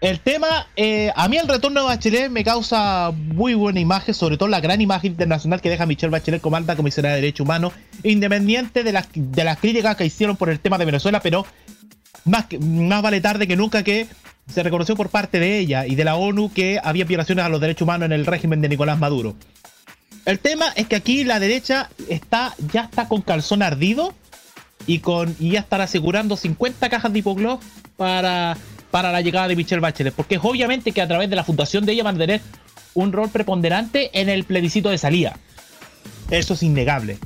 El tema, eh, a mí el retorno de Bachelet me causa muy buena imagen, sobre todo la gran imagen internacional que deja Michelle Bachelet como alta comisionada de Derechos Humanos, independiente de las, de críticas que hicieron por el tema de Venezuela, pero más, vale tarde que nunca que se reconoció por parte de ella y de la ONU que había violaciones a los derechos humanos en el régimen de Nicolás Maduro. El tema es que aquí la derecha está ya está con calzón ardido y con y ya estará asegurando 50 cajas de hipogloss para, para la llegada de Michelle Bachelet, porque es obviamente que a través de la fundación de ella van a tener un rol preponderante en el plebiscito de salida. Eso es innegable.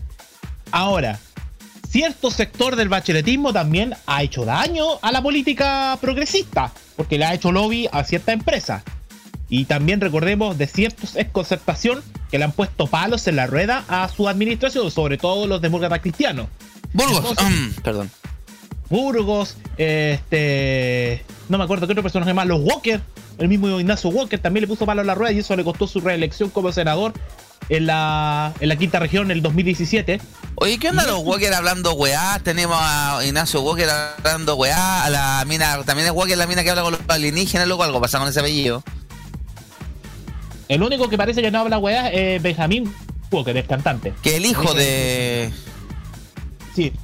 Ahora, cierto sector del bacheletismo también ha hecho daño a la política progresista, porque le ha hecho lobby a cierta empresa. Y también recordemos de ciertos ex concertación que le han puesto palos en la rueda a su administración, sobre todo los demócratas cristianos. Burgos, Entonces- mm, perdón. Burgos, este. No me acuerdo qué otro personaje más, los Walker. El mismo Ignacio Walker también le puso palo a la rueda y eso le costó su reelección como senador en la, en la quinta región en el 2017. Oye, ¿qué onda los Walker hablando weá? Tenemos a Ignacio Walker hablando weá, a la mina, también es Walker la mina que habla con los alienígenas, loco, algo pasa con ese apellido. El único que parece que no habla weá es Benjamín Walker, el cantante. Que el hijo de... Sí,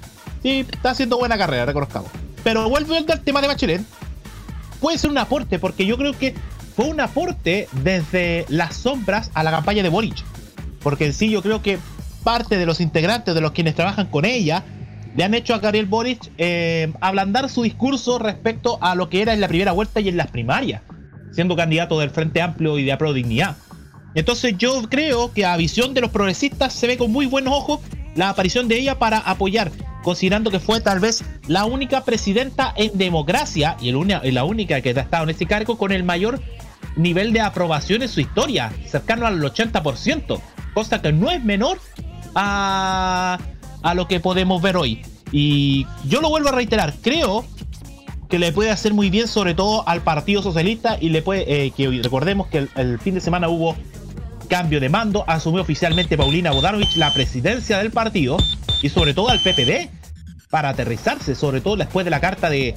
sí, está haciendo buena carrera, reconozcamos. Pero vuelvo al tema de Bachelet. Puede ser un aporte, porque yo creo que fue un aporte desde las sombras a la campaña de Boric. Porque en sí yo creo que parte de los integrantes, de los quienes trabajan con ella, le han hecho a Gabriel Boric eh, ablandar su discurso respecto a lo que era en la primera vuelta y en las primarias, siendo candidato del Frente Amplio y de Apro Dignidad. Entonces yo creo que a visión de los progresistas se ve con muy buenos ojos la aparición de ella para apoyar, considerando que fue tal vez la única presidenta en democracia y la única que ha estado en ese cargo con el mayor nivel de aprobación en su historia, cercano al 80%, cosa que no es menor a, a lo que podemos ver hoy. Y yo lo vuelvo a reiterar, creo que le puede hacer muy bien sobre todo al Partido Socialista y le puede, eh, que recordemos que el fin de semana hubo cambio de mando, asumió oficialmente Paulina Bodanovich la presidencia del partido y sobre todo al PPD para aterrizarse, sobre todo después de la carta de,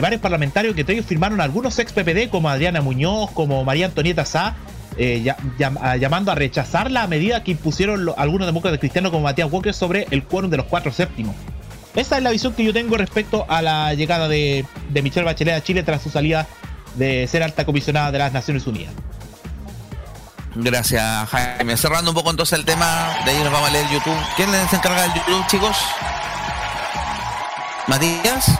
varios parlamentarios que ellos firmaron algunos ex PPD como Adriana Muñoz, como María Antonieta Sá, eh, ya- llam- a- llamando a rechazar la medida que impusieron algunos demócratas cristianos como Matías Walker sobre el quórum de los cuatro séptimos. Esa es la visión que yo tengo respecto a la llegada de Michelle Bachelet a Chile tras su salida de ser alta comisionada de las Naciones Unidas. Gracias, Jaime. Cerrando un poco entonces el tema, de ahí nos vamos a leer YouTube. ¿Quién les encarga del YouTube, chicos? ¿Matías?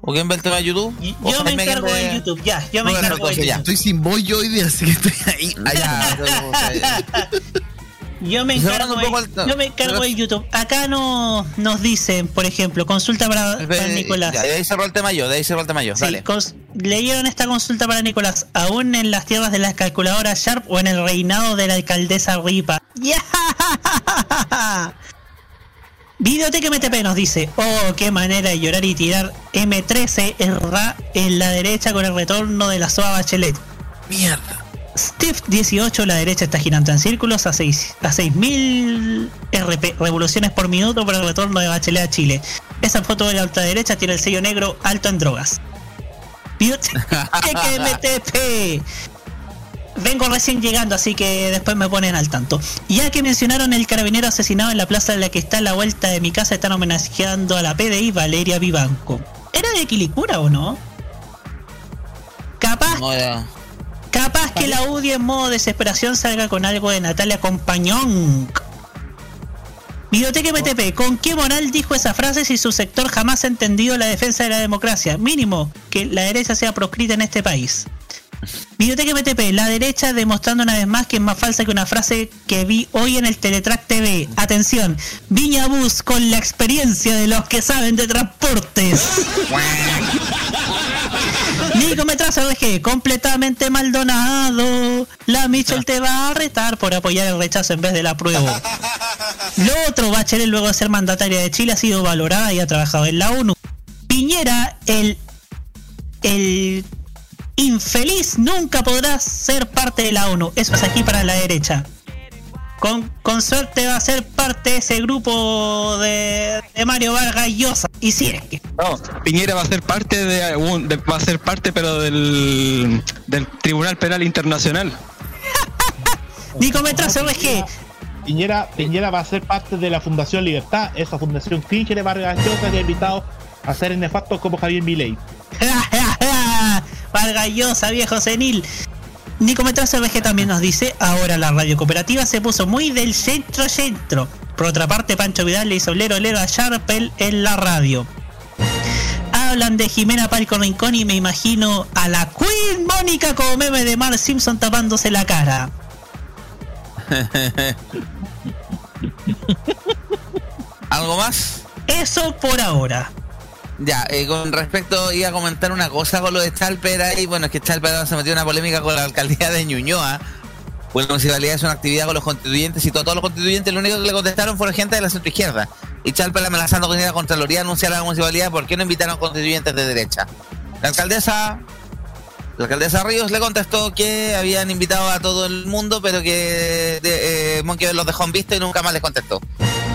¿O quién ve el tema de YouTube? ¿O Yo me encargo de YouTube, ya, yo me encargo de ya. YouTube. Estoy sin voz yo hoy día, así que estoy ahí. Allá. Yo me encargo, un poco yo me encargo de YouTube. Acá no nos dicen, por ejemplo, consulta para, para Nicolás. Ya, de ahí cerró el tema yo, de ahí cerró el tema yo. Sí, Dale. cons- leyeron esta consulta para Nicolás, aún en las tierras de las calculadoras Sharp o en el reinado de la alcaldesa Ripa. ¡Ya! Videoteca MTP nos dice, oh, qué manera de llorar y tirar M13 erra en la derecha con el retorno de la SOA Bachelet. Mierda. Steve 18, la derecha está girando en círculos a 6 a 6000 RP, revoluciones por minuto por el retorno de Bachelet a Chile. Esa foto de la ultraderecha tiene el sello negro alto en drogas. MTP. Vengo recién llegando, así que después me ponen al tanto. Ya que mencionaron el carabinero asesinado en la plaza en la que está a la vuelta de mi casa, están homenajeando a la PDI Valeria Vivanco. ¿Era de Quilicura o no? Capaz No. Capaz que la UDI en modo desesperación salga con algo de Natalia Compañón. Videoteca MTP, ¿con qué moral dijo esa frase si su sector jamás ha entendido la defensa de la democracia? Mínimo, que la derecha sea proscrita en este país. Videoteca MTP, la derecha demostrando una vez más que es más falsa que una frase que vi hoy en el Teletrack TV. Atención, Viña Bus con la experiencia de los que saben de transportes. Nico Metrazo RG, completamente maldonado. La Michelle te va a retar por apoyar el rechazo en vez de la prueba. Lo otro, Bachelet luego de ser mandataria de Chile ha sido valorada y ha trabajado en la ONU. Piñera, el, el infeliz, nunca podrá ser parte de la ONU. Eso es aquí para la derecha. Con, con suerte va a ser parte de ese grupo de, de Mario Vargas Llosa. Y si es que No, Piñera va a ser parte de, va a ser parte pero del, del Tribunal Penal Internacional. Nico Metrazo RG, Piñera, Piñera va a ser parte de la Fundación Libertad, esa fundación cringe de Vargas Llosa que ha invitado a seres nefastos como Javier Milei. Vargas Llosa, viejo senil. Nico Metrazo RG también nos dice, ahora la radio cooperativa se puso muy del centro centro. Por otra parte, Pancho Vidal le hizo lero lero a Sharpel en la radio. Hablan de Jimena Palco Rincón y me imagino a la Queen Mónica como meme de Mar Simpson tapándose la cara. ¿Algo más? Eso por ahora. Ya, eh, con respecto, iba a comentar una cosa con lo de Chalper ahí. Bueno, es que Chalper se metió en una polémica con la alcaldía de Ñuñoa. Pues la municipalidad es una actividad con los constituyentes y todo- todos los constituyentes lo único que le contestaron fue gente de la centroizquierda. Y Chalper amenazando con ir a Contraloría a anunciar a la municipalidad por qué no invitaron constituyentes de derecha. La alcaldesa, la alcaldesa Ríos le contestó que habían invitado a todo el mundo, pero que de, eh, Monkey los dejó en visto y nunca más les contestó.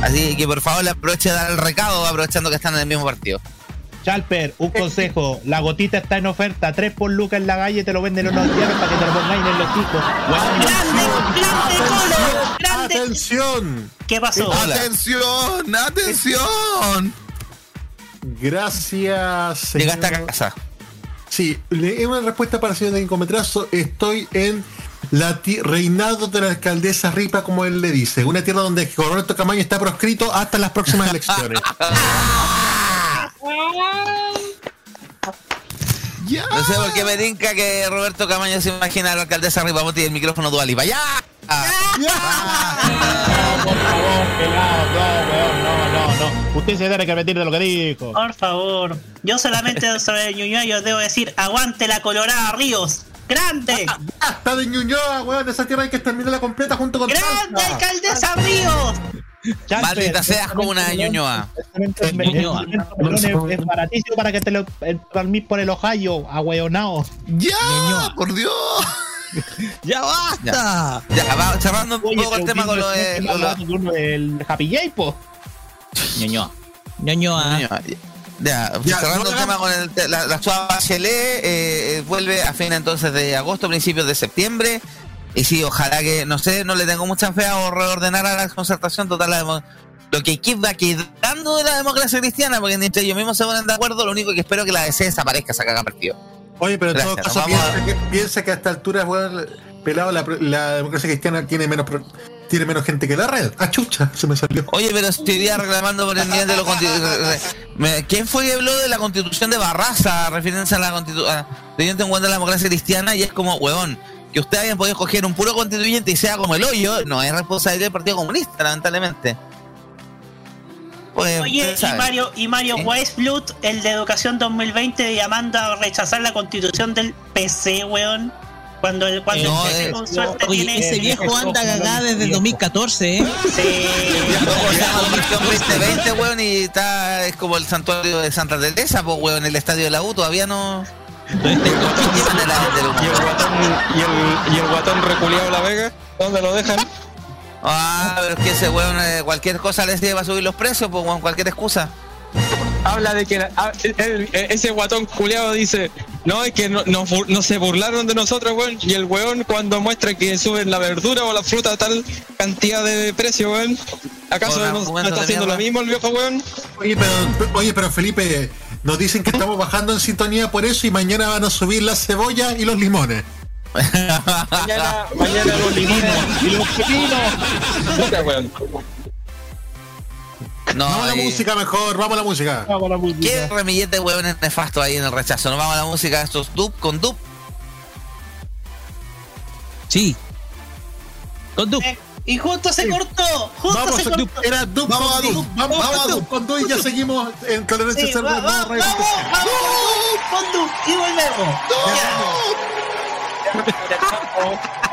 Así que por favor le aproveche de dar el recado aprovechando que están en el mismo partido. Chalper, un consejo. La gotita está en oferta. Tres por lucas en la calle te lo venden unos días para que te lo pongáis en los hijos. ¡Grande, grande, Colo! ¡Grande! ¡Atención! ¿Qué pasó? ¡Atención! ¡Atención! Gracias. Llegaste a casa. Sí, le es una respuesta para el señor de Incometrazo. Estoy en la ti- reinado de la alcaldesa Ripa, como él le dice. Una tierra donde Roberto Camaño está proscrito hasta las próximas elecciones. Ya. No sé por qué me tinca que Roberto Camaño se imagina a la alcaldesa Ripa Monti y el micrófono dualipa. ¡Ya! Por favor, pelado. No, no, no, no. Usted se tiene que repetir de lo que dijo. Por favor. Yo solamente sobre Ñuñoa yo debo decir, aguante la Colorada Ríos. ¡Grande! ¡Hasta de Ñuñoa, weón! Esa tierra hay que exterminarla completa junto con ¡Grande, Talca. alcaldesa Ríos! Maldita seas como una de Ñuñoa. El Ñuñoa. es, baratísimo para que te lo palmís por el Ohio, ahueonao. Ya, por Dios. ¡Ya basta! Ya, va cerrando un Oye, poco el tema con lo de. ¿quién lo- lo- hablando de uno del Happy J, po? Ñoñoa. Ñoñoa. Ya, Ya, cerrando el tema con el, la, la Suave Bachelet, eh, eh, vuelve a fin entonces de agosto, principios de septiembre. Y sí, ojalá que, no sé, no le tengo mucha fe a reordenar a la concertación total. la demo- lo que va quedando de la democracia cristiana, porque entre ellos mismos se ponen de acuerdo, lo único que espero es que la DC desaparezca, se caga partido. Oye, pero en todo caso piensa que, piensa que a esta altura, weón, pelado, la, la democracia cristiana tiene menos pro- tiene menos gente que la red. ¡Ah, chucha! Se me salió. Oye, pero estoy día reclamando por el nivel de los. ¿Quién fue que habló de la constitución de Barraza? Refiriéndose a la constitución. Teniendo en cuenta la democracia cristiana y es como, huevón, que ustedes hayan podido escoger un puro constituyente y sea como el hoyo, no es responsabilidad del Partido Comunista, lamentablemente. Pues, Oye, y. Mario, y Mario ¿Eh? Weisblut, el de Educación 2020, llamando a rechazar la constitución del PC, weón. Cuando el, cuando No, el eh, con suerte Oye, tiene. ese viejo anda cagada desde el 2014, ¿eh? Sí. Constitución 2020, weón, y está, es como el santuario de Santa Teresa, pues, weón, el estadio de la U todavía no... ¿Y el guatón, y el, y el guatón reculeado La Vega? ¿Dónde lo dejan? Ah, pero es que ese weón, eh, cualquier cosa les lleva a subir los precios, pues, weón, cualquier excusa. Habla de que la- ah, el- el- ese guatón culeado dice, no, es que no, no, se burlaron de nosotros, weón. Y el weón cuando muestra que suben la verdura o la fruta a tal cantidad de precio, weón. ¿Acaso no, está haciendo lo mismo el viejo weón? Oye, pero, oye, pero Felipe, nos dicen que estamos bajando en sintonía por eso y mañana van a subir las cebollas y los limones. Mañana, mañana los limones y los pepinos. No, Vamos a la eh, música mejor, vamos a la música. Vamos a la música. ¿Qué remillete weón es nefasto ahí en el rechazo? ¿No vamos a la música de estos dub con dub? Sí. Con tú. Eh, Y justo se cortó. Justo Vamos se a cortó. Era Dub Vamos con a Dub. Dub, Vamos, vamos a Dub. con Dub y ya seguimos en Tolerancia Sí, va- va- vamos, vamos, con tú y volvemos. homenaje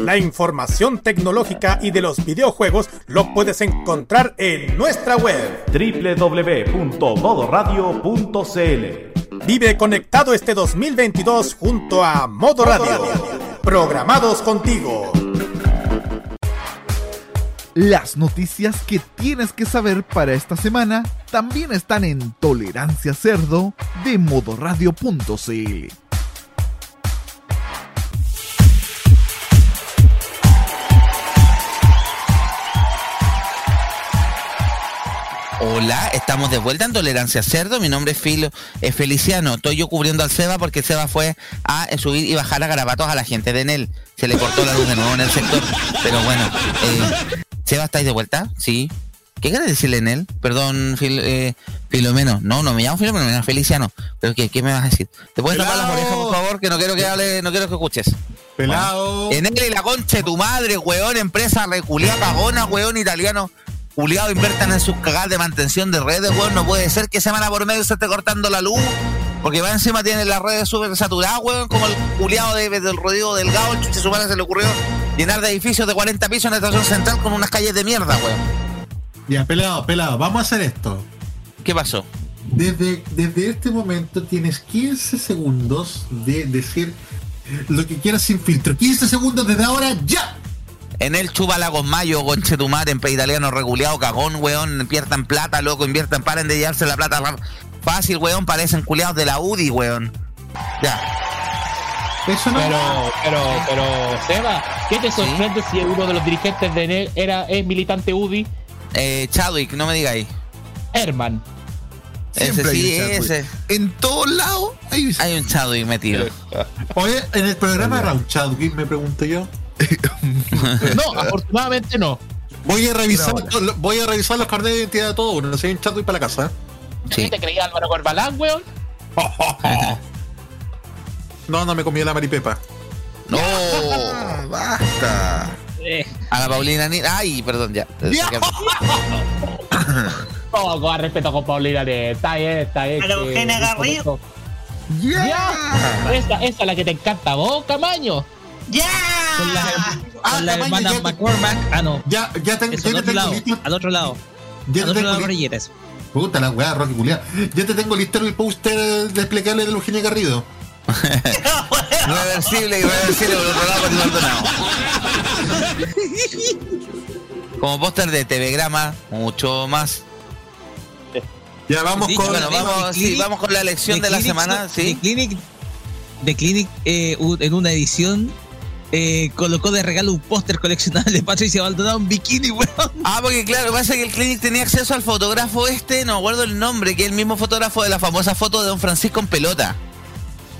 La información tecnológica y de los videojuegos lo puedes encontrar en nuestra web www.modoradio.cl. Vive conectado este 2022 junto a Modo Radio. Programados contigo. Las noticias que tienes que saber para esta semana también están en Tolerancia Cerdo de modoradio.cl. Hola, estamos de vuelta en Tolerancia Cerdo. Mi nombre es Filo, es Feliciano. Estoy yo cubriendo al Seba porque Seba fue a subir y bajar a garabatos a la gente de Enel. Se le cortó la luz de nuevo en el sector. Pero bueno, eh, Seba, ¿estáis de vuelta? Sí. ¿Qué quieres decirle en él? Perdón, Fil, eh, Filomeno. No, no me llamo Filomeno, me llamo Feliciano. ¿Pero qué, qué me vas a decir? ¿Te puedes tapar las orejas, por favor? Que no quiero que hable, no quiero que escuches. Pelado. En él y la concha de tu madre, weón, empresa reculiada, pagona, weón, italiano. Juliado invertan en sus cagadas de mantención de redes, weón. No puede ser que semana por medio se esté cortando la luz. Porque va encima tiene las redes súper saturadas, weón. Como el culiado de, del Rodrigo Delgado, el chuche su madre se le ocurrió llenar de edificios de 40 pisos en la estación central con unas calles de mierda, weón. Ya, pelado, pelado, vamos a hacer esto. ¿Qué pasó? Desde, desde este momento tienes 15 segundos de decir lo que quieras sin filtro. 15 segundos desde ahora, ya. En el Chubalagos Mayo, conchetumar, en pe italiano reguleado, cagón, weón, inviertan plata, loco, inviertan, paren de llevarse la plata fácil, weón, parecen culiados de la UDI, weón. Ya. Eso no Pero, pero, pero, Seba, ¿qué te sorprende si uno de los dirigentes de NEL era, es militante UDI? Eh, Chadwick, no me digáis. Herman. Ese Siempre hay sí, un ese. En todos lados hay, Hay un Chadwick metido. Oye, en el programa Raúl Chadwick me pregunto yo. No, afortunadamente no. Voy a revisar, voy a revisar los carnet de identidad de todo uno. No sé, hay un Chadwick para la casa. ¿Qué te creía Álvaro Corbalán, weón? No, no me comí la maripepa. No, basta. Eh, a la Paulina Ni. Ay, perdón, ya. todo con respeto con Paulina de está bien, está bien. A la que- Eugenia Garrido. ¡Ya! Esa, esa es la que te encanta, vos, Camaño. ¡Ya! Con la, Ah, con la Camaño, hermana ya McCormack. Ah, no. Ya, ya, ten- Eso, ya al te otro tengo lado. listo. Al otro lado. Ya Al otro tengo lado, listo. Reyes. Puta la weá, Rocky Culia. Ya te tengo listo el póster desplegable de Eugenia Garrido. Reversible, irreversible, por otro lado, Maldonado. Como póster de TV Grama, mucho más. Ya vamos Sí, con. Bueno, vamos, sí, Clinic- vamos con la elección de la Clinic- semana, The sí. Clinic, The Clinic eh, en una edición eh, colocó de regalo un póster coleccionable de Patricia Maldonado en bikini, weón. Ah, porque claro, lo que pasa es que el Clinic tenía acceso al fotógrafo este, no me acuerdo el nombre, que es el mismo fotógrafo de la famosa foto de Don Francisco en pelota.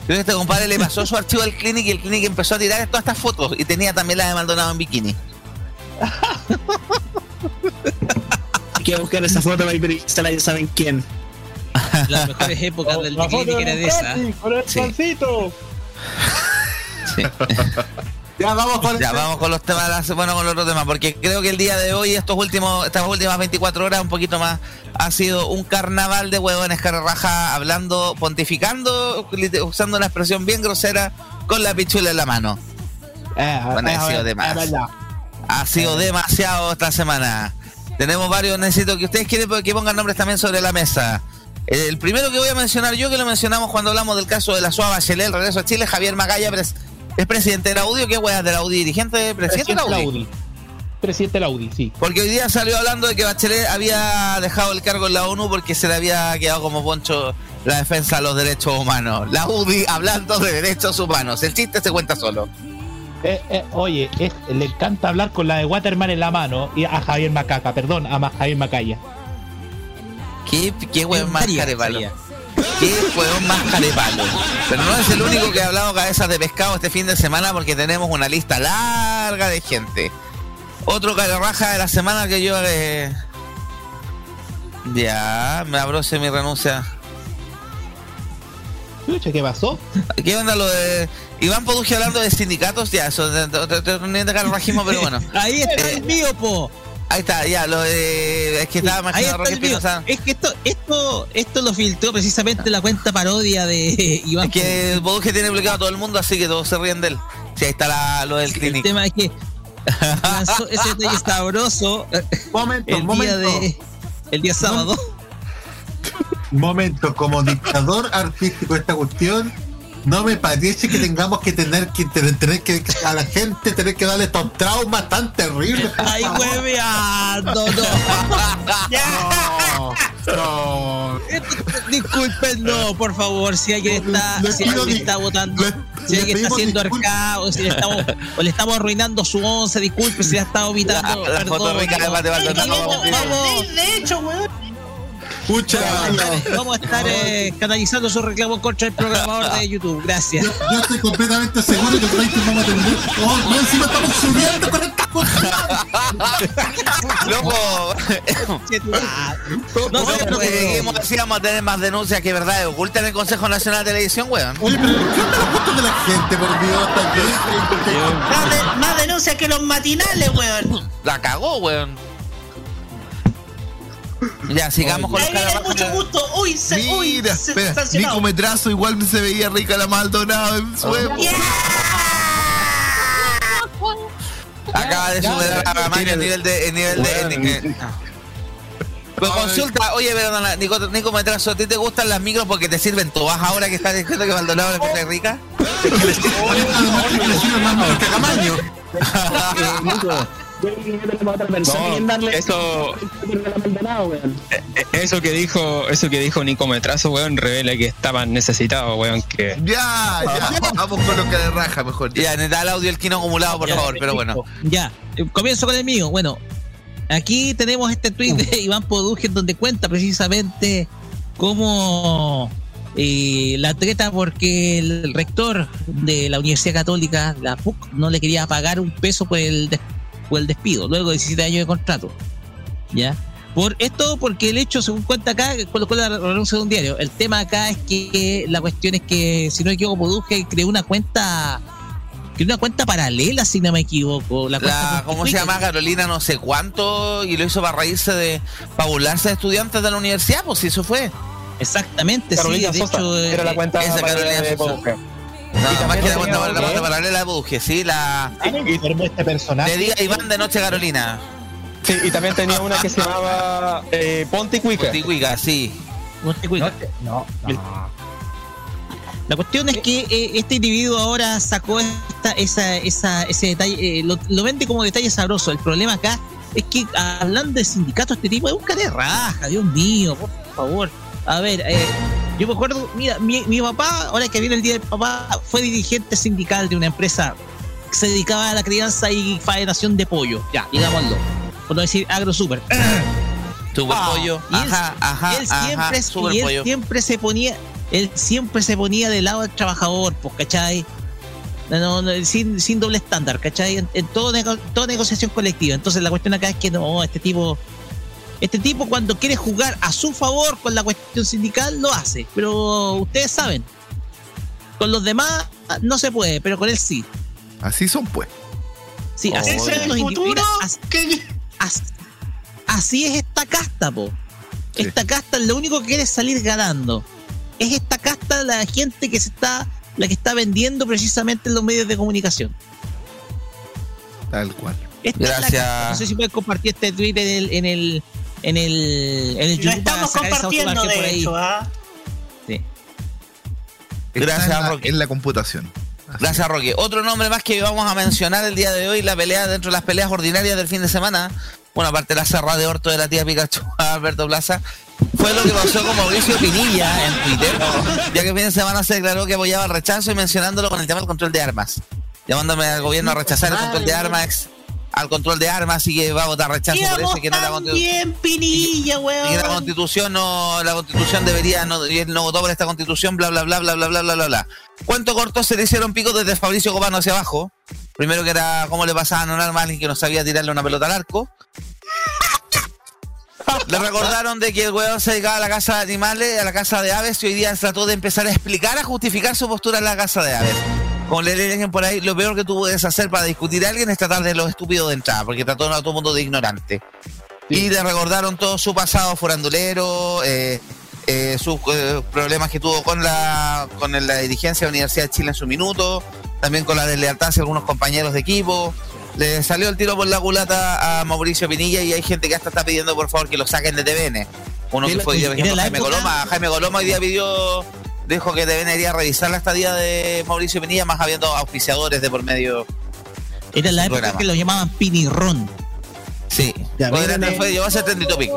Creo que este compadre le pasó su archivo al Clinic y el Clinic empezó a tirar todas estas fotos y tenía también la de Maldonado en bikini. Hay que buscar esa foto para ya saben quién. Las mejores épocas del Clinic de era de esa. Con el Sí. Ya vamos con Ya vamos con los temas, bueno, con los otros temas, porque creo que el día de hoy, estos últimos, estas últimas 24 horas, un poquito más, ha sido un carnaval de huevones carraja hablando, pontificando, usando una expresión bien grosera, con la pichula en la mano. Eh, Bueno, eh, ha sido eh, de más. es verdad. Ha sido demasiado esta semana. Tenemos varios, necesito que ustedes quieren que pongan nombres también sobre la mesa. El primero que voy a mencionar yo, que lo mencionamos cuando hablamos del caso de la Suave Bachelet, el regreso a Chile, Javier Magalla, es presidente de la UDI, ¿o qué weas de la UDI? Dirigente, presidente de la UDI. Presidente de la UDI, sí. Porque hoy día salió hablando de que Bachelet había dejado el cargo en la ONU porque se le había quedado como poncho la defensa de los derechos humanos. La UDI hablando de derechos humanos. El chiste se cuenta solo. Eh, eh, oye, es- le encanta hablar con la de Waterman en la mano y a Javier Macaca, perdón, a Javier Macaya. ¿Qué, qué hueón más? ¿Qué hueón más carepalo? Pero no es el único que ha hablado cabezas de pescado este fin de semana porque tenemos una lista larga de gente. Otro cararraja de la semana que yo... eh, Ya, me abroce mi renuncia. Escucha, ¿qué pasó? ¿Qué onda lo de Iván Poduje hablando de sindicatos? Ya, eso de, de, de- de- de- de carrajismo, pero bueno. Ahí está Eh, el mío, po. Ahí está, ya, lo de... Es que estaba el. Espinosa. Es que esto, esto, esto lo filtró precisamente la cuenta parodia de Iván. Es que el Poduje tiene bloqueado a todo el mundo, así que todos se ríen de él. Sí, ahí está la- lo del El clínico. tema es que lanzó ese detalle sabroso Momento, el momento. día de el día sábado. momento, como dictador artístico de esta cuestión, no me parece que tengamos que tener que tener, tener que a la gente tener que darle estos traumas tan terribles. Ay, hueveando, no. No, no. Disculpen, no, por favor, si alguien está, Le si alguien está votando, le- si alguien está siendo arcado, si le estamos, o le estamos arruinando su once, disculpe si le ha estado evitando. La- la foto rica de. Mate Maldonado. Vamos, De hecho, weón. Pucha, vamos a estar eh, canalizando su reclamo contra el programador de YouTube. Gracias. yo, yo estoy completamente seguro que el rating vamos a tener. Oh, no, encima estamos subiendo con estas cosas. Loco, No sé, pero- que lleguemos así vamos a tener más denuncias que verdad oculta en el Consejo Nacional de Televisión, weón. Oye, pero ¿qué onda los gustos de la gente, por Dios? también? Más, de- más denuncias que los matinales, weón. La cagó, weón. Ya, sigamos con los carabajos. mucho gusto. Uy, se, uy, Mira, espera. Nico Metrazo igual se veía rica la Maldonado en su época. Acaba de superar a Ramaño el nivel de. El nivel de Pero consulta, oye, perdona, Nico, Nico Metrazo, ¿a ti te gustan las micros porque te sirven todas ahora que estás diciendo que Maldonado es rica? Además que le sirve más mal que Camaño. No, eso, eh, eso que dijo, eso que dijo Nico Metrazo, weón, revela que estaban necesitados, weón, que Ya, ya, vamos con lo que de raja mejor. Ya, necesita el audio el kino acumulado, por Ya, favor, pero bueno. Ya, eh, comienzo con el mío. Bueno, aquí tenemos este tweet de Iván Poduje donde cuenta precisamente cómo eh, la treta porque el rector de la Universidad Católica, la PUC, no le quería pagar un peso por el, el despido, luego de 17 años de contrato. ¿Ya? Por esto, porque el hecho, según cuenta acá, colocó la renuncia de un diario. El tema acá es que la cuestión es que, si no me equivoco, Poduje creó una cuenta creó una cuenta paralela, si no me equivoco. La cuenta La, ¿Cómo se llama? Carolina no sé cuánto y lo hizo para reírse de para burlarse de estudiantes de la universidad, pues si eso fue. Exactamente, Carolina sí, de Sosa hecho, eh, era la cuenta esa Carolina de Sosa. No, más también que la tenía cuenta, la otra, cuenta paralela de Buduje, sí, la Y terminó este personaje. de día Iván de noche Carolina. Sí, y también tenía una que se llamaba eh, Ponte Cuica. Ponticuica, sí. Montecuica. No, La cuestión es que eh, este individuo ahora sacó esta, esa, esa, ese detalle, eh, lo, lo vende como detalle sabroso. El problema acá es que hablando de sindicatos, este tipo es un cara de raja, Dios mío, por favor. A ver, eh, yo me acuerdo, mira, mi, mi papá, ahora que viene el día del papá, fue dirigente sindical de una empresa que se dedicaba a la crianza y faenación de pollo, ya, digámoslo, por no decir agro super. Super Ah, pollo. y él- Ajá, ajá, él siempre, ajá. Super y él pollo. siempre se ponía, él siempre se ponía del lado del trabajador, pues, ¿cachai? No, no, no, sin, sin doble estándar, ¿cachai? En, en todo nego- toda negociación colectiva. Entonces la cuestión acá es que no, este tipo, este tipo cuando quiere jugar a su favor con la cuestión sindical lo hace. Pero ustedes saben, Con los demás no se puede, pero con él sí. Así son, pues. Sí, así Ese son es el los así, así- así es esta casta, po. Esta casta lo único que quiere es salir ganando. Es esta casta la gente que se está, la que está vendiendo precisamente en los medios de comunicación. Tal cual. Esta es la Gracias. casta. No sé si puedes compartir este tweet en el, en el, en el, en el Lo YouTube para estamos sacar compartiendo, de ahí. hecho, ¿ah? Sí. Gracias, en la, Roque. en la computación. Así. Gracias, Roque. Otro nombre más que vamos a mencionar el día de hoy, la pelea dentro de las peleas ordinarias del fin de semana. Bueno, aparte de la cerrada de orto de la tía Pikachu a Alberto Plaza, fue lo que pasó con Mauricio Pinilla en Twitter, ya que el fin de semana se declaró que apoyaba el rechazo y mencionándolo con el tema del control de armas, llamándome al gobierno a rechazar el control de armas, al control de armas y que va a votar rechazo por eso y que no la constitución. Pinilla, Y que la weón. constitución no, la constitución debería, no, y él no votó por esta constitución, bla bla bla bla bla bla bla bla bla. Cuento corto se le hicieron picos desde Fabricio Copano hacia abajo. Primero que era cómo le pasaban un arma a alguien que no sabía tirarle una pelota al arco. Le recordaron de que el weón se dedicaba a la casa de animales, a la casa de aves, y hoy día trató de empezar a explicar, a justificar su postura en la casa de aves. Como le leen por ahí, lo peor que tú puedes hacer para discutir a alguien es tratar de los estúpidos de entrada, porque trató a todo el mundo de ignorante. Y le recordaron todo su pasado forandulero, eh, eh, sus eh, problemas que tuvo con la, con la dirigencia de la Universidad de Chile en su minuto, también con la deslealtad hacia algunos compañeros de equipo. Le salió el tiro por la culata a Mauricio Pinilla y hay gente que hasta está pidiendo por favor que lo saquen de TVN. Uno que fue la Jaime Coloma. Jaime Coloma hoy día pidió, dijo que TVN iría a revisar la estadía de Mauricio Pinilla, más habiendo auspiciadores de por medio. Era la época programa. que lo llamaban Pinirrón. Sí. Ya, Hoy miren, era- eh, fue, llegó a ser trending topic.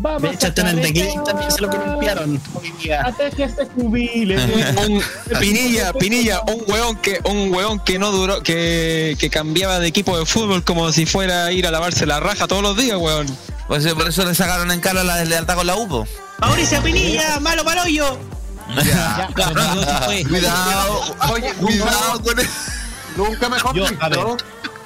Vamos De hecho, hasta en el sacar teclado esto también se lo columpiaron. Hasta que se jubile. Un- Pinilla, Pinilla, un hueón que, un hueón que no duró, que, que cambiaba de equipo de fútbol como si fuera a ir a lavarse la raja todos los días, hueón. Pues, eh, por eso le sacaron en cara la deslealtad con la UPO. Mauricio Pinilla, malo para hoyo. Ya. Ya, pero no, no fue. Cuidado, Oye, cuidado con eso. Nunca mejor Yo, dicho. a ver.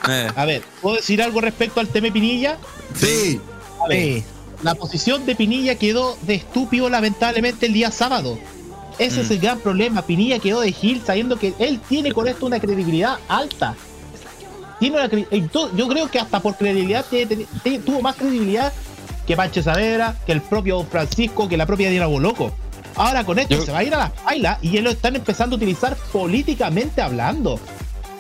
Eh. A ver, ¿puedo decir algo respecto al tema de Pinilla? Sí. A ver, la posición de Pinilla quedó de estúpido lamentablemente el día sábado. Ese es el gran problema. Pinilla quedó de Gil sabiendo que él tiene con esto una credibilidad alta. Tiene una yo creo que hasta por credibilidad tuvo más credibilidad que Pancho Saavedra, que el propio Don Francisco, que la propia Diana Boloco. Ahora con esto Yo- se va a ir a las bailas y él lo están empezando a utilizar políticamente hablando.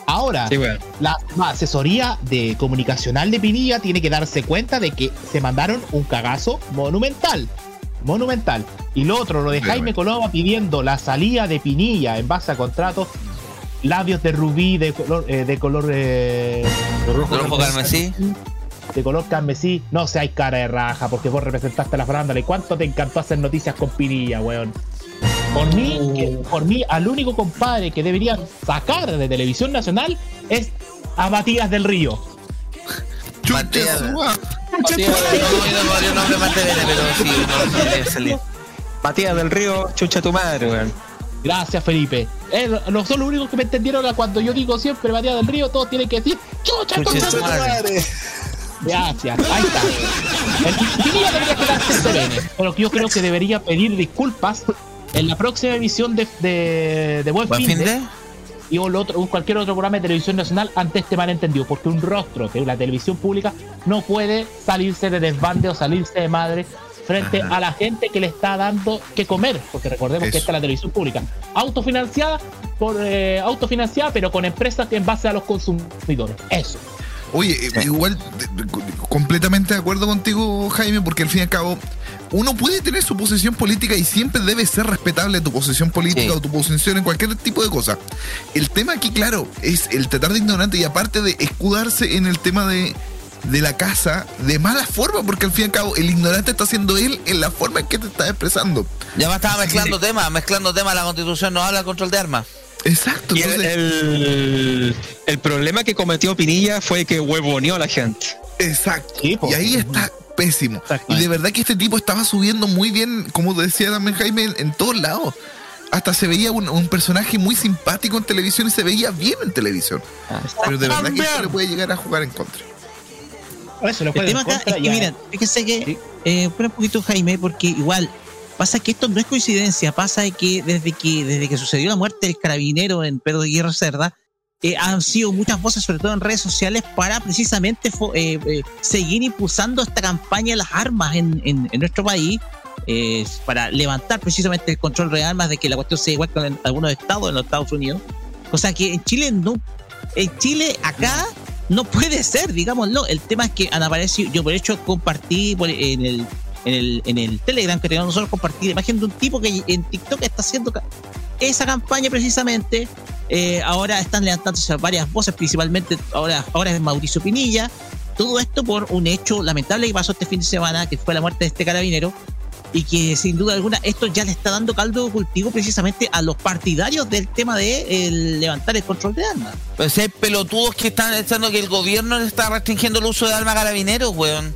Ahora, Sí, la asesoría de comunicacional de Pinilla tiene que darse cuenta de que se mandaron un cagazo monumental. Monumental. Y lo otro, lo de Jaime Coloma pidiendo la salida de Pinilla en base a contratos, labios de rubí de color, eh, de color eh, Rojo carmesí. De color carmesí. No seáis cara de raja, porque vos representaste a la farándula. ¿Y cuánto te encantó hacer noticias con Pinilla, weón? Por mí, que- por mí, al único compadre que deberían sacar de televisión nacional es a Matías del Río. Matías. Matías del Río, chucha tu madre, weón. Gracias, Felipe. Eh, no son los únicos que me entendieron a cuando yo digo siempre Matías del Río, todos tienen que decir ¡Chucha, Chucha tu tu madre! madre. Gracias, ahí está. El Pinilla debería quedarse pero yo creo que debería pedir disculpas en la próxima emisión de, de, de Buen, ¿Buen Fin de, y o lo otro, o cualquier otro programa de televisión nacional ante este malentendido, porque un rostro de una televisión pública no puede salirse de desbande o salirse de madre frente a la gente que le está dando que comer, porque recordemos que esta es la televisión pública, autofinanciada por eh, autofinanciada, pero con empresas en base a los consumidores. Eso. Oye, igual de- de- completamente de acuerdo contigo, Jaime, porque al fin y al cabo uno puede tener su posición política y siempre debe ser respetable tu posición política Sí. o tu posición en cualquier tipo de cosa. El tema aquí, claro, es el tratar de ignorante y aparte de escudarse en el tema de, de la casa de mala forma, porque al fin y al cabo el ignorante está siendo él en la forma en que te está expresando. Ya me estaba mezclando temas, mezclando temas, la constitución no habla del control de armas. Exacto, Y el, entonces, el, el problema que cometió Pinilla fue que huevoneó a la gente. exacto. Sí, y ahí está pésimo. Y de verdad que este tipo estaba subiendo muy bien, como decía también Jaime, en, en todos lados. Hasta se veía un, un personaje muy simpático en televisión y se veía bien en televisión. Pero de verdad que esto le puede llegar a jugar en contra. Eso lo El tema acá es que, miren, fíjense que, Sí. eh, espera un poquito Jaime, porque igual Pasa que esto no es coincidencia, pasa que desde que desde que sucedió la muerte del carabinero en Pedro Guerra Cerda, eh, han sido muchas voces, sobre todo en redes sociales, para precisamente eh, eh, seguir impulsando esta campaña de las armas en, en- nuestro país, para levantar precisamente el control de armas, de que la cuestión sea igual que en algunos estados, en los Estados Unidos. O sea que en Chile no, en Chile acá no puede ser, digámoslo. El tema es que han aparecido, yo por hecho compartí en el en el, en el Telegram que tenemos nosotros compartir imagen de un tipo que en TikTok está haciendo esa campaña precisamente. Eh, ahora están levantándose varias voces, principalmente ahora, ahora es Mauricio Pinilla. Todo esto por un hecho lamentable que pasó este fin de semana, que fue la muerte de este carabinero, y que sin duda alguna esto ya le está dando caldo de cultivo precisamente a los partidarios del tema de levantar el control de armas. Pues hay pelotudos que están echando que el gobierno le está restringiendo el uso de armas carabineros, weón.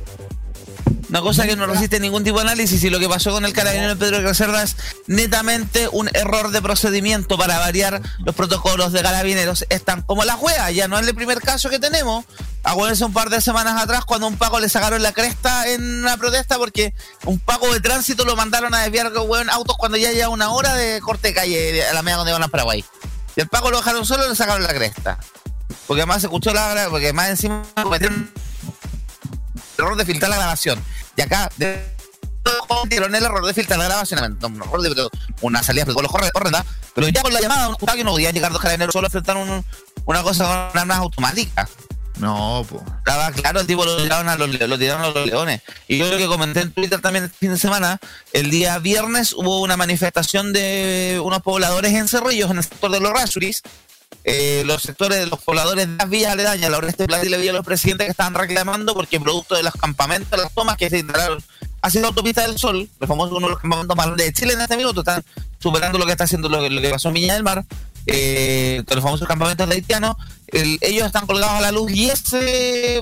Una cosa que no resiste ningún tipo de análisis y lo que pasó con el carabinero Pedro Gracerda es netamente un error de procedimiento para variar los protocolos de carabineros. Están como la juega, ya no es el primer caso que tenemos. Acuérdense un par de semanas atrás cuando a un Paco le sacaron la cresta en una protesta porque un Paco de tránsito lo mandaron a desviar weón, autos cuando ya lleva una hora de corte de calle a la media donde van a Paraguay. Y el Paco lo dejaron solo y le sacaron la cresta. Porque además se escuchó la porque más encima cometieron el error de filtrar la grabación. Y acá de, cometieron el error de filtrar la grabación. Un error de una salida de los correcta, pero ya con la llamada, un que no podían llegar dos carabineros solo a enfrentar un- una cosa con armas automáticas. No, pues. Estaba claro, el tipo lo tiraron, a los, lo tiraron a los leones. Y yo lo que comenté en Twitter también este fin de semana, el día viernes hubo una manifestación de unos pobladores en Cerrillos, en el sector de los Rasuris. Eh, los sectores de los pobladores de las villas aledañas, la Oreste Plata y la Villa de los Presidentes que estaban reclamando porque producto de los campamentos, las tomas que se instalaron hacia la autopista del Sol, el famoso uno de los campamentos más grandes de Chile en este minuto, están superando lo que está haciendo lo que, pasó en Viña del Mar, eh, los famosos campamentos de haitianos, el- ellos están colgados a la luz y ese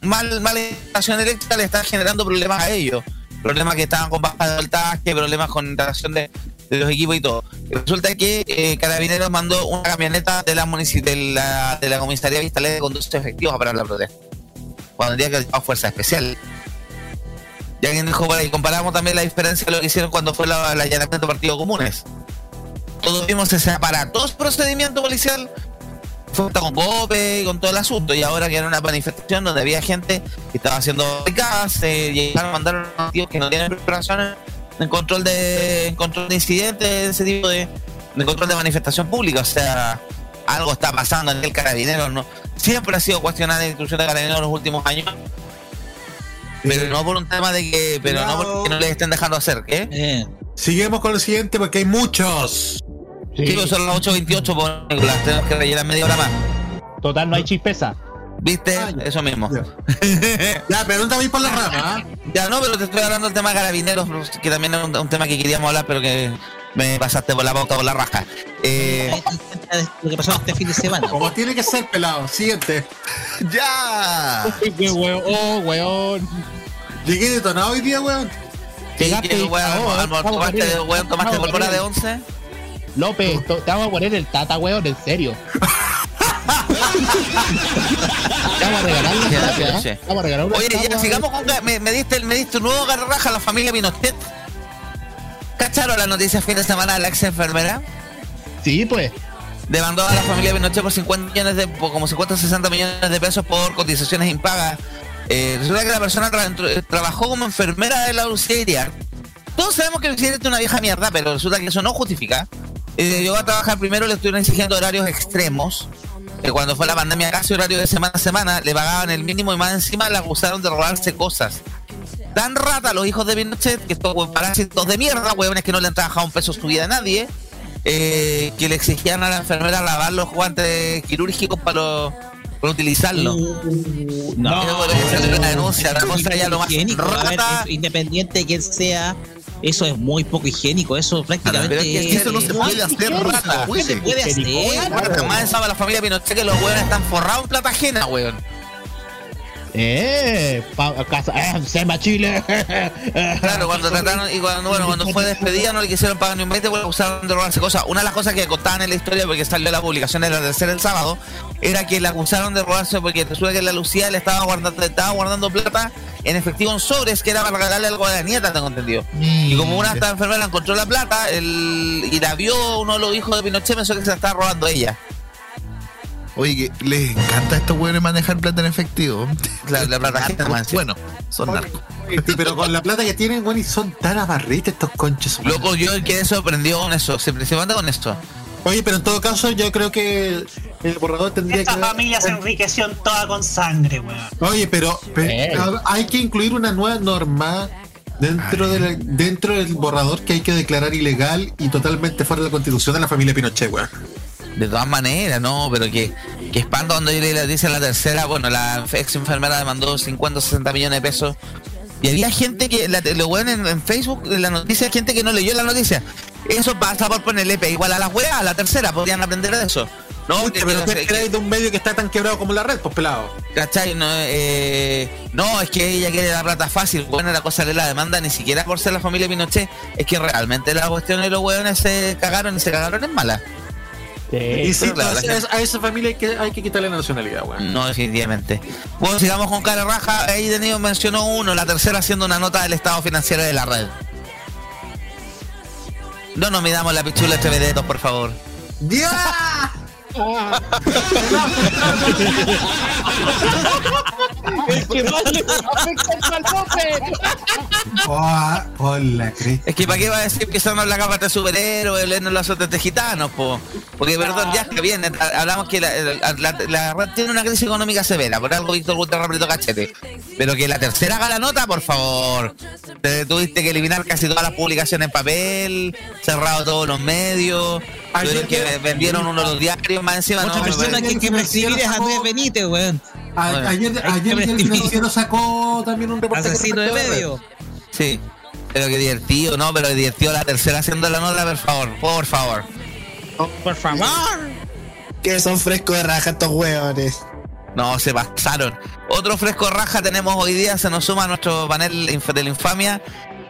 mal, mala instalación eléctrica le está generando problemas a ellos. Problemas que estaban con baja de voltaje, problemas con instalación de, de los equipos y todo. Resulta que eh, Carabineros mandó una camioneta de la, de la, de la comisaría Vistalé con dos efectivos a parar la protesta. Cuando el día que fuerza especial. Y alguien dijo por ahí, comparamos también la diferencia de lo que hicieron cuando fue la, el allanamiento de partidos comunes. Todos vimos ese aparatoso procedimiento policial fue con golpe y con todo el asunto. Y ahora que era una manifestación donde había gente que estaba haciendo barricadas, se llegaron a mandar a tíos que no tienen preparación en control de, en control de incidentes, ese tipo de, de control de manifestación pública. O sea, algo está pasando en el carabinero. ¿no? Siempre ha sido cuestionada la institución de carabineros en los últimos años. Pero no por un tema de que, pero no porque no les estén dejando hacer, ¿qué? Seguimos con el siguiente porque hay muchos. Chicos, son las 8.28, por Nicolás, tenemos que rellenar media hora más. Total, no hay chispeza. ¿Viste? Eso mismo. ya, te voy por la rama. Ya, no, pero te estoy hablando del tema de carabineros, que también es un, un tema que queríamos hablar, pero que me pasaste por la boca por la raja. Eh, lo que pasó este fin de semana. Como tiene que ser, pelado. Siguiente. ¡Ya! ¡Qué weón! ¡Oh, weón! Llegué detonado hoy día, weón. Sí, Llegaste que, y- weón, tomaste, weón, tomaste pólvora de 11. López, te vamos a poner el tata, weón, en serio. Vamos a regalar una Sí, tata, sí. ¿eh? Te vamos a regalar una Oye, ya sigamos con. Me, me diste, me diste un nuevo garraja a la familia Pinochet. ¿Cacharon la noticia fin de semana de la ex enfermera? Sí, pues. Demandó a la familia Pinochet por 50 millones de, por como 50 o 60 millones de pesos por cotizaciones impagas. Eh, resulta que la persona tra- tra- trabajó como enfermera de la Lucía Iriar. Todos sabemos que Lucía es una vieja mierda, pero resulta que eso no justifica. Eh, llegó a trabajar primero, le estuvieron exigiendo horarios extremos. Eh, cuando fue la pandemia, casi horario de semana a semana, le pagaban el mínimo y más encima le acusaron de robarse cosas. Dan rata los hijos de Pinochet, que estos parásitos de mierda, huevones que no le han trabajado un peso su vida a nadie, eh, que le exigían a la enfermera lavar los guantes quirúrgicos para, lo- para utilizarlos. No, ser una denuncia, la cosa ya lo más ver, rata. independiente de quién sea, eso es muy poco higiénico. Eso prácticamente. Pero es que eso no se puede es- hacer, no rata. se puede hacer. La familia Pinochet que los huevones están forrados en plata ajena, huevón. Eh, pa, casa, eh, Sema Chile. Claro, cuando trataron, y cuando, bueno, cuando fue despedida no le quisieron pagar ni un 20 porque acusaron de robarse cosas. Una de las cosas que contaban en la historia, porque salió la publicación de la tercera el sábado, era que le acusaron de robarse porque resulta que la Lucía le estaba guardando, le estaba guardando plata en efectivo en sobres que era para regalarle algo a la nieta, tengo entendido. Y como una estaba enfermera encontró la plata el, y la vio uno de los hijos de Pinochet, pensó que se la estaba robando ella. Oye, que les encanta a estos hueones manejar plata en efectivo. La, la plata gente más. Bueno, son narcos. Pero con la plata que tienen, bueno, y son tan amarritos estos conches. Loco, yo quedé sorprendido con eso, se principalmente con esto. Oye, pero en todo caso, yo creo que el borrador tendría Esta que. familia se enriqueció en toda con sangre, weón. Oye, pero, hay que incluir una nueva norma dentro, de la- dentro del borrador que hay que declarar ilegal y totalmente fuera de la constitución de la familia Pinochet, weón. De todas maneras, no, pero que, que espanto cuando le dice la tercera, bueno, la ex enfermera demandó 50 o 60 millones de pesos. Y había gente que, la, lo bueno en, en Facebook, en la noticia, gente que no leyó la noticia. Eso pasa por ponerle P igual a la weas, a la tercera, podrían aprender de eso. No, que- pero que- tú crees de un medio que está tan quebrado como la red, pues pelado. ¿Cachai? No, eh, no, es que ella quiere la plata fácil. Bueno, la cosa de la demanda ni siquiera por ser la familia Pinochet. Es que realmente la cuestión de los hueones se cagaron y se cagaron en mala. Y sí, claro, la a, gente- a esa familia hay que, hay que quitarle la nacionalidad, weón. No, definitivamente. Bueno, sigamos con cara raja. Ahí Denis mencionó uno, la tercera haciendo una nota del estado financiero de la red. No nos midamos la pichula este vedeto, por favor. Que afecta al. Oh. Es que para qué va a decir que son la capa de superhéroes, leernos los otros de gitanos, po. Porque perdón, ya está bien, eh, hablamos que la, la- la- la red tiene una crisis económica severa, por algo Víctor Gutiérrez apretó cachete. Pero que la tercera haga la nota, por favor. Te- tuviste que eliminar casi todas las publicaciones en papel, cerrado todos los medios, tuvieron que vendieron uno de los diarios más encima. Otra no, persona que hay que percibir es Andrés Benítez, weón. A- Bueno. ayer ayer el financiero sacó también un reportaje. Asesino de medio. Sí. Pero que divertido, ¿no? Pero divertido la tercera haciendo la nota, por favor, por favor. Por favor. Que son frescos de raja estos hueones. No, se pasaron. Otro fresco raja tenemos hoy día, se nos suma a nuestro panel de la infamia,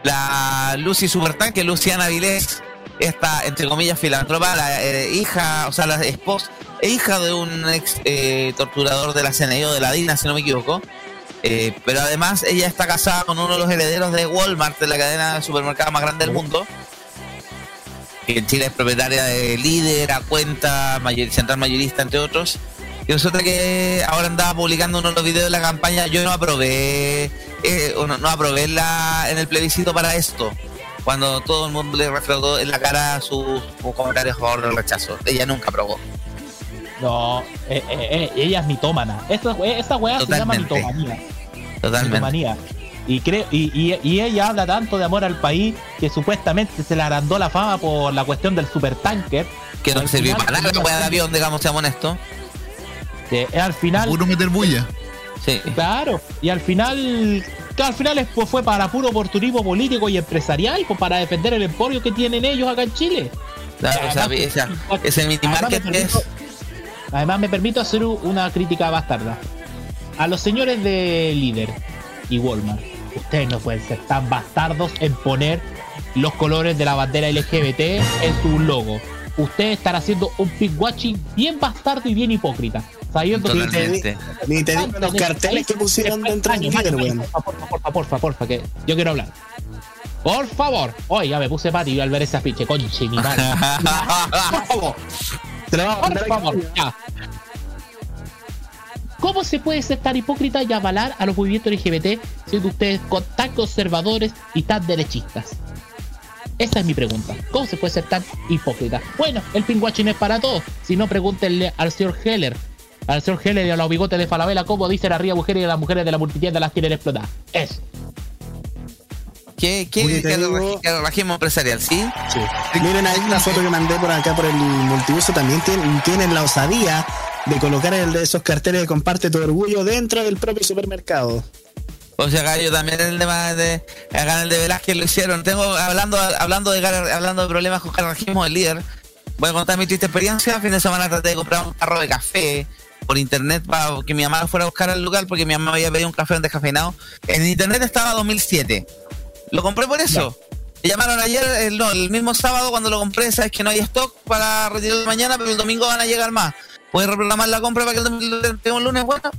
la Lucy Supertanque, Luciana Vilés, esta, entre comillas, filantropa, la eh, hija, o sea, la esposa, e hija de un ex eh, torturador de la CNI o de la DINA, si no me equivoco. Eh, pero además ella está casada con uno de los herederos de Walmart, de la cadena de supermercados más grande del mundo. Que en Chile es propietaria de Líder, a cuenta, mayor- Central Mayorista, entre otros. Y resulta que ahora andaba publicando uno de los videos de la campaña. Yo no aprobé, eh, no, no aprobé la, en el plebiscito para esto. Cuando todo el mundo le reflejó en la cara sus, sus comentarios a favor del rechazo. Ella nunca aprobó. No, eh, eh, eh, ella es mitómana. Esa, we- esa weá se llama Totalmente. mitomanía. Totalmente. Mitomanía. Y, creo, y, y- y ella habla tanto de amor al país que supuestamente se le agrandó la fama por la cuestión del supertanker. Que no sirvió para nada la weá de avión, digamos, seamos honestos. que es al final. Puro meter bulla. Sí. Claro, y al final, que al final es- pues, fue para puro oportunismo político y empresarial, pues para defender el emporio que tienen ellos acá en Chile. Claro, o sea, Además, esa- ese mini además market me que es. Además me permito hacer una crítica bastarda. A los señores de Líder y Walmart, ustedes no pueden ser tan bastardos en poner los colores de la bandera LGBT en su logo. Ustedes están haciendo un pinkwashing bien bastardo y bien hipócrita. Sabiendo que Totalmente. Ni te digo los carteles que pusieron dentro del líder, weón. Porfa, porfa, porfa, porfa, que yo quiero hablar. Por favor. Oye, ya me puse pati al ver ese afiche, conche, mi madre. Por favor. Te lo vamos a Por favor, ya. ¿Cómo se puede ser tan hipócrita y avalar a los movimientos LGBT siendo ustedes tan conservadores y tan derechistas? Esa es mi pregunta. ¿Cómo se puede ser tan hipócrita? Bueno, el pinguachi no es para todos. Si no, pregúntenle al señor Heller. Al señor Heller y a los bigotes de Falabella cómo dicen arriba mujeres y las mujeres de la multitienda las quieren explotar. Eso. ¿Qué, qué, régimen empresarial? ¿Sí? Sí. Miren ahí una foto que mandé por acá por el multiuso. También tienen, tienen la osadía de colocar el de esos carteles de comparte tu orgullo dentro del propio supermercado. O sea, yo también el de, de acá en el de Velázquez lo hicieron. Tengo hablando hablando de hablando de problemas con carajismo del líder. Voy a contar mi triste experiencia. Fin de semana traté de comprar un carro de café por internet para que mi mamá fuera a buscar al lugar porque mi mamá había pedido un café descafeinado. En internet estaba 2007. Lo compré por eso. Me llamaron ayer, el, no, el mismo sábado cuando lo compré, sabes que no hay stock para retirarlo mañana, pero el domingo van a llegar más. ¿Puedes reprogramar la compra para que el domingo el lunes? Bueno,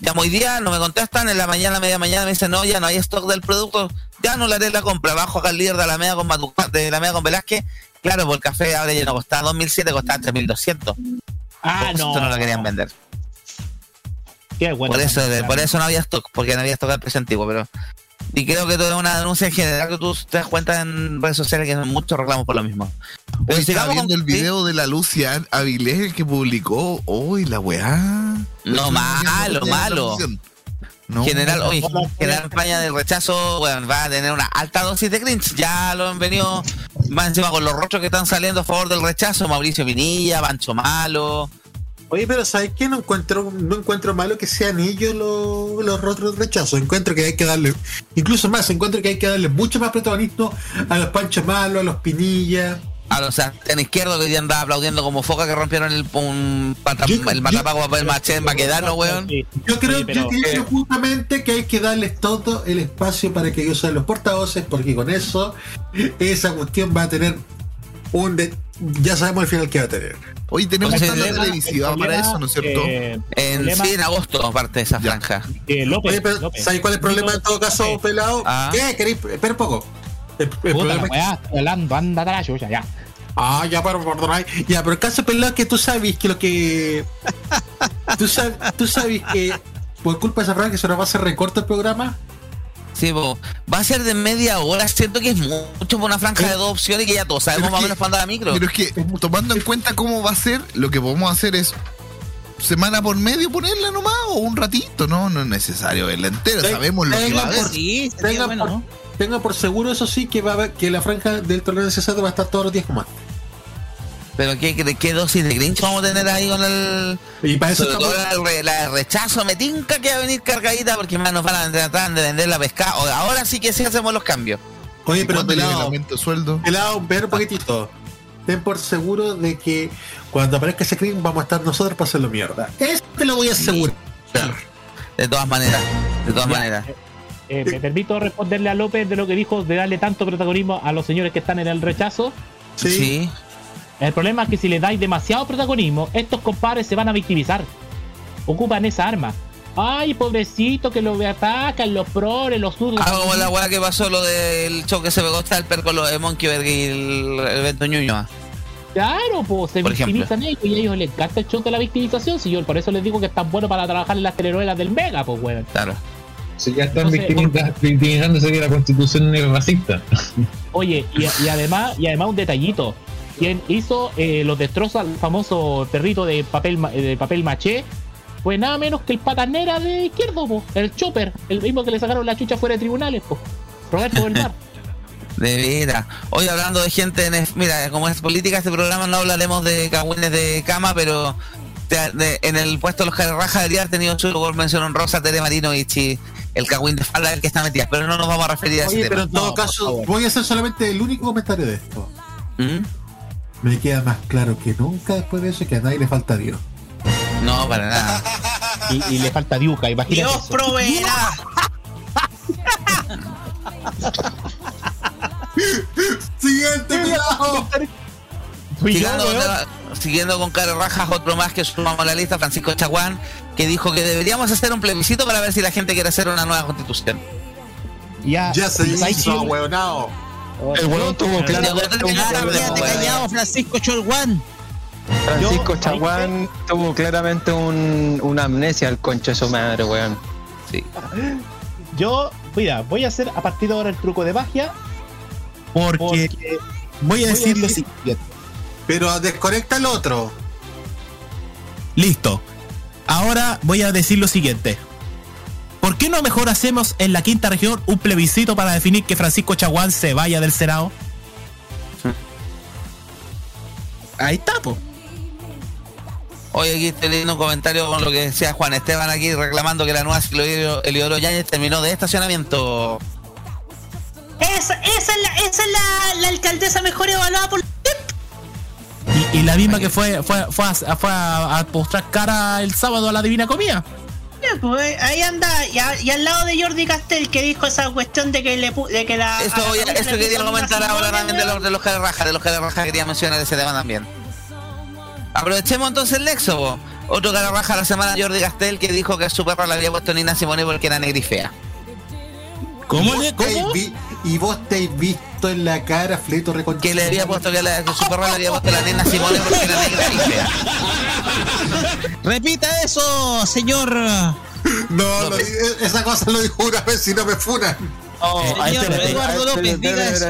Llamo hoy día, no me contestan, en la mañana, media mañana me dicen, no, ya no hay stock del producto, ya no le haré la compra. Bajo acá el líder de la media con de la media con Velázquez. Claro, por el café ahora ya no costaba 2007, costaba 3200. Ah, Por no. eso no lo querían vender. Qué bueno. por eso, por eso no había stock, porque no había stock al precio antiguo, pero. Y creo que todo es una denuncia en general que tú te das cuenta en redes sociales que hay muchos reclamos por lo mismo. Pero Hoy estaba viendo con- el video de la Lucia Avilés el que publicó. Uy, la weá. No, malo, malo. No. general, oye, general España del rechazo, bueno, va a tener una alta dosis de cringe. Ya lo han venido más encima con los rostros que están saliendo a favor del rechazo. Mauricio Vinilla, Pancho Malo. Oye, pero ¿sabes qué? No encuentro, no encuentro malo que sean ellos los, los rostros de rechazo. Encuentro que hay que darle, incluso más, encuentro que hay que darle mucho más protagonismo a los Pancho Malo, a los Pinilla. A los en izquierdo que hoy día andaba aplaudiendo como foca que rompieron el, un pata- el matapaco papel maché en Baquedano, weón. Yo creo, pero- yo creo justamente que hay que darles todo el espacio para que ellos sean los portavoces, porque con eso esa cuestión va a tener un... de- ya sabemos el final que va a tener. Hoy tenemos tanda el problema- televisiva el para eso, ¿no es cierto? eh, En, problema- sí, en agosto, aparte de esa franja. López, Oye, pero López. ¿sabes cuál es el problema en todo caso, pelado? Ah. ¿Qué? ¿Queréis? Espera un poco. El, el Puta problema la es que- weá, estoy hablando, anda a la chucha, ya. Ah, ya, pero. Ya, pero el caso pelado es que tú sabes que lo que. Tú sabes, tú sabes que por culpa de esa franja que se nos va a hacer recorte el programa. Sí, po. va a ser de media hora. Siento que es mucho por una franja de dos opciones que ya todos sabemos Pero más o menos para andar a micro. Pero es que, tomando en cuenta cómo va a ser, lo que podemos hacer es semana por medio ponerla nomás o un ratito, ¿no? No es necesario verla entera, sabemos lo que va a haber. por- Sí, bueno, por, ¿no? tenga por seguro, eso sí, que va a haber, que la franja del tolerancia cero va a estar todos los días como antes. Pero ¿qué, qué, qué dosis de Grinch vamos a tener ahí con el. Y para eso estamos- todo la, rechazo, me tinca que va a venir cargadita porque más nos van a tratar de vender la pescada. O- Ahora sí que sí hacemos los cambios. Oye, pero ¿Cuándo llega el pelado, aumento de sueldo? pelado, ver un poquitito. Ten por seguro de que cuando aparezca ese crimen vamos a estar nosotros para hacerlo mierda. Eso te lo voy a asegurar. De todas maneras, de todas maneras. Eh, me permito responderle a López de lo que dijo de darle tanto protagonismo a los señores que están en el rechazo. Sí. Sí. El problema es que si le dais demasiado protagonismo, estos compadres se van a victimizar. Ocupan esa arma. Ay, pobrecito, que lo atacan los proles, los zurdos. Ah, como la weá que pasó lo del show que se pegó Stalper con lo de Monkeyberg y el, el evento Ñuñoa. Claro, pues se Por victimizan ellos y a ellos les encanta el show de la victimización. Si yo por eso les digo que es tan bueno para trabajar en las telenovelas del Mega, pues weón. Claro. Si ya están victimizándose que la constitución es racista. Oye, y, y además, y además un detallito. Quien hizo eh, los destrozos al famoso perrito de papel ma- de papel maché fue nada menos que el patanera de izquierdo, po, el chopper, el mismo que le sacaron la chucha fuera de tribunales, po. Roberto del Mar. De veras. Hoy hablando de gente, en, mira, como es política este programa, no hablaremos de cagüines de cama, pero de- de- en el puesto de los Raja debería haber tenido su lugar mención honrosa Tere Marino y Chi, el cagüín de falda el que está metida, pero no nos vamos a referir a ese Oye, tema. pero en todo No, caso, voy a hacer solamente el único comentario de esto. ¿Mm? Me queda más claro que nunca después de eso que a nadie le falta Dios. No, para nada. Y, y le falta Diuca, imagínate. Dios eso. proveerá. Siguiente, pelado. Siguiendo, siguiendo con Caro Rajas, otro más que sumamos a la lista, Francisco Chaguán, que dijo que deberíamos hacer un plebiscito para ver si la gente quiere hacer una nueva constitución. Ya, Ya se ¿sabes hizo, qué? weonado. El huevón tuvo claro. quédate callado, Francisco Cholguán. Francisco Chaguán tuvo claramente un, una amnesia al concho de su madre, weón. Sí. Yo, mira, voy a hacer a partir de ahora el truco de magia. Porque Porque voy a decir lo siguiente. Pero desconecta el otro. Listo. Ahora voy a decir lo siguiente. ¿Por qué no mejor hacemos en la quinta región un plebiscito para definir que Francisco Chaguán se vaya del Senado? Ahí está, po. Hoy aquí estoy leyendo un comentario con lo que decía Juan Esteban aquí reclamando que la nueva ciclovía Eliodoro Yáñez terminó de estacionamiento. Esa, esa es, la, esa es la, la alcaldesa mejor evaluada por Y, y la misma que fue, fue, fue, a, fue a, a postrar cara el sábado a la Divina Comida. Pues, ahí anda, y, a- y al lado de Jordi Castel que dijo esa cuestión de que le pu- de que la Eso, la eso quería comentar ahora también de los, de los Raja, de los Jale Raja quería mencionar ese tema también. Aprovechemos entonces el nexo. Otro cara raja de la semana, Jordi Gastel, que dijo que su perra le había puesto Nina Simone porque era negra y fea. ¿Cómo ¿Y le- vos te cómo? Y vos te has visto en la cara, Fleto Reconcha. Que le había puesto que, la- que su le había puesto la Nina Simone porque era negra y. Repita eso, señor. No, lo esa cosa lo dijo una vez y no me funan. Oh, Señor espérate, Eduardo López, diga eso.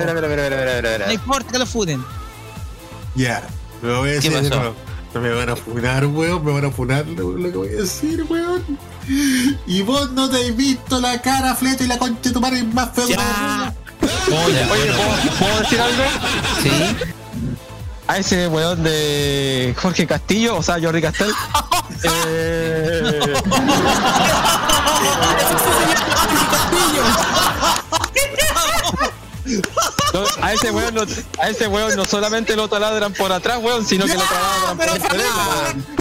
No importa que lo fuden. Ya, lo voy a decir nuevo. Me van a funar, weón, me van a funar lo, lo que voy a decir, weón. Y vos no te has visto la cara, Fleto, y la concha de tu madre más feo Ya. Oye, ¿puedo, ¿puedo decir algo? Sí. A ese weón de Jorge Castillo, o sea, Jordi Castel. eh, no, a ese weón no, a ese weón no solamente lo taladran por atrás, weón, sino que lo taladran por.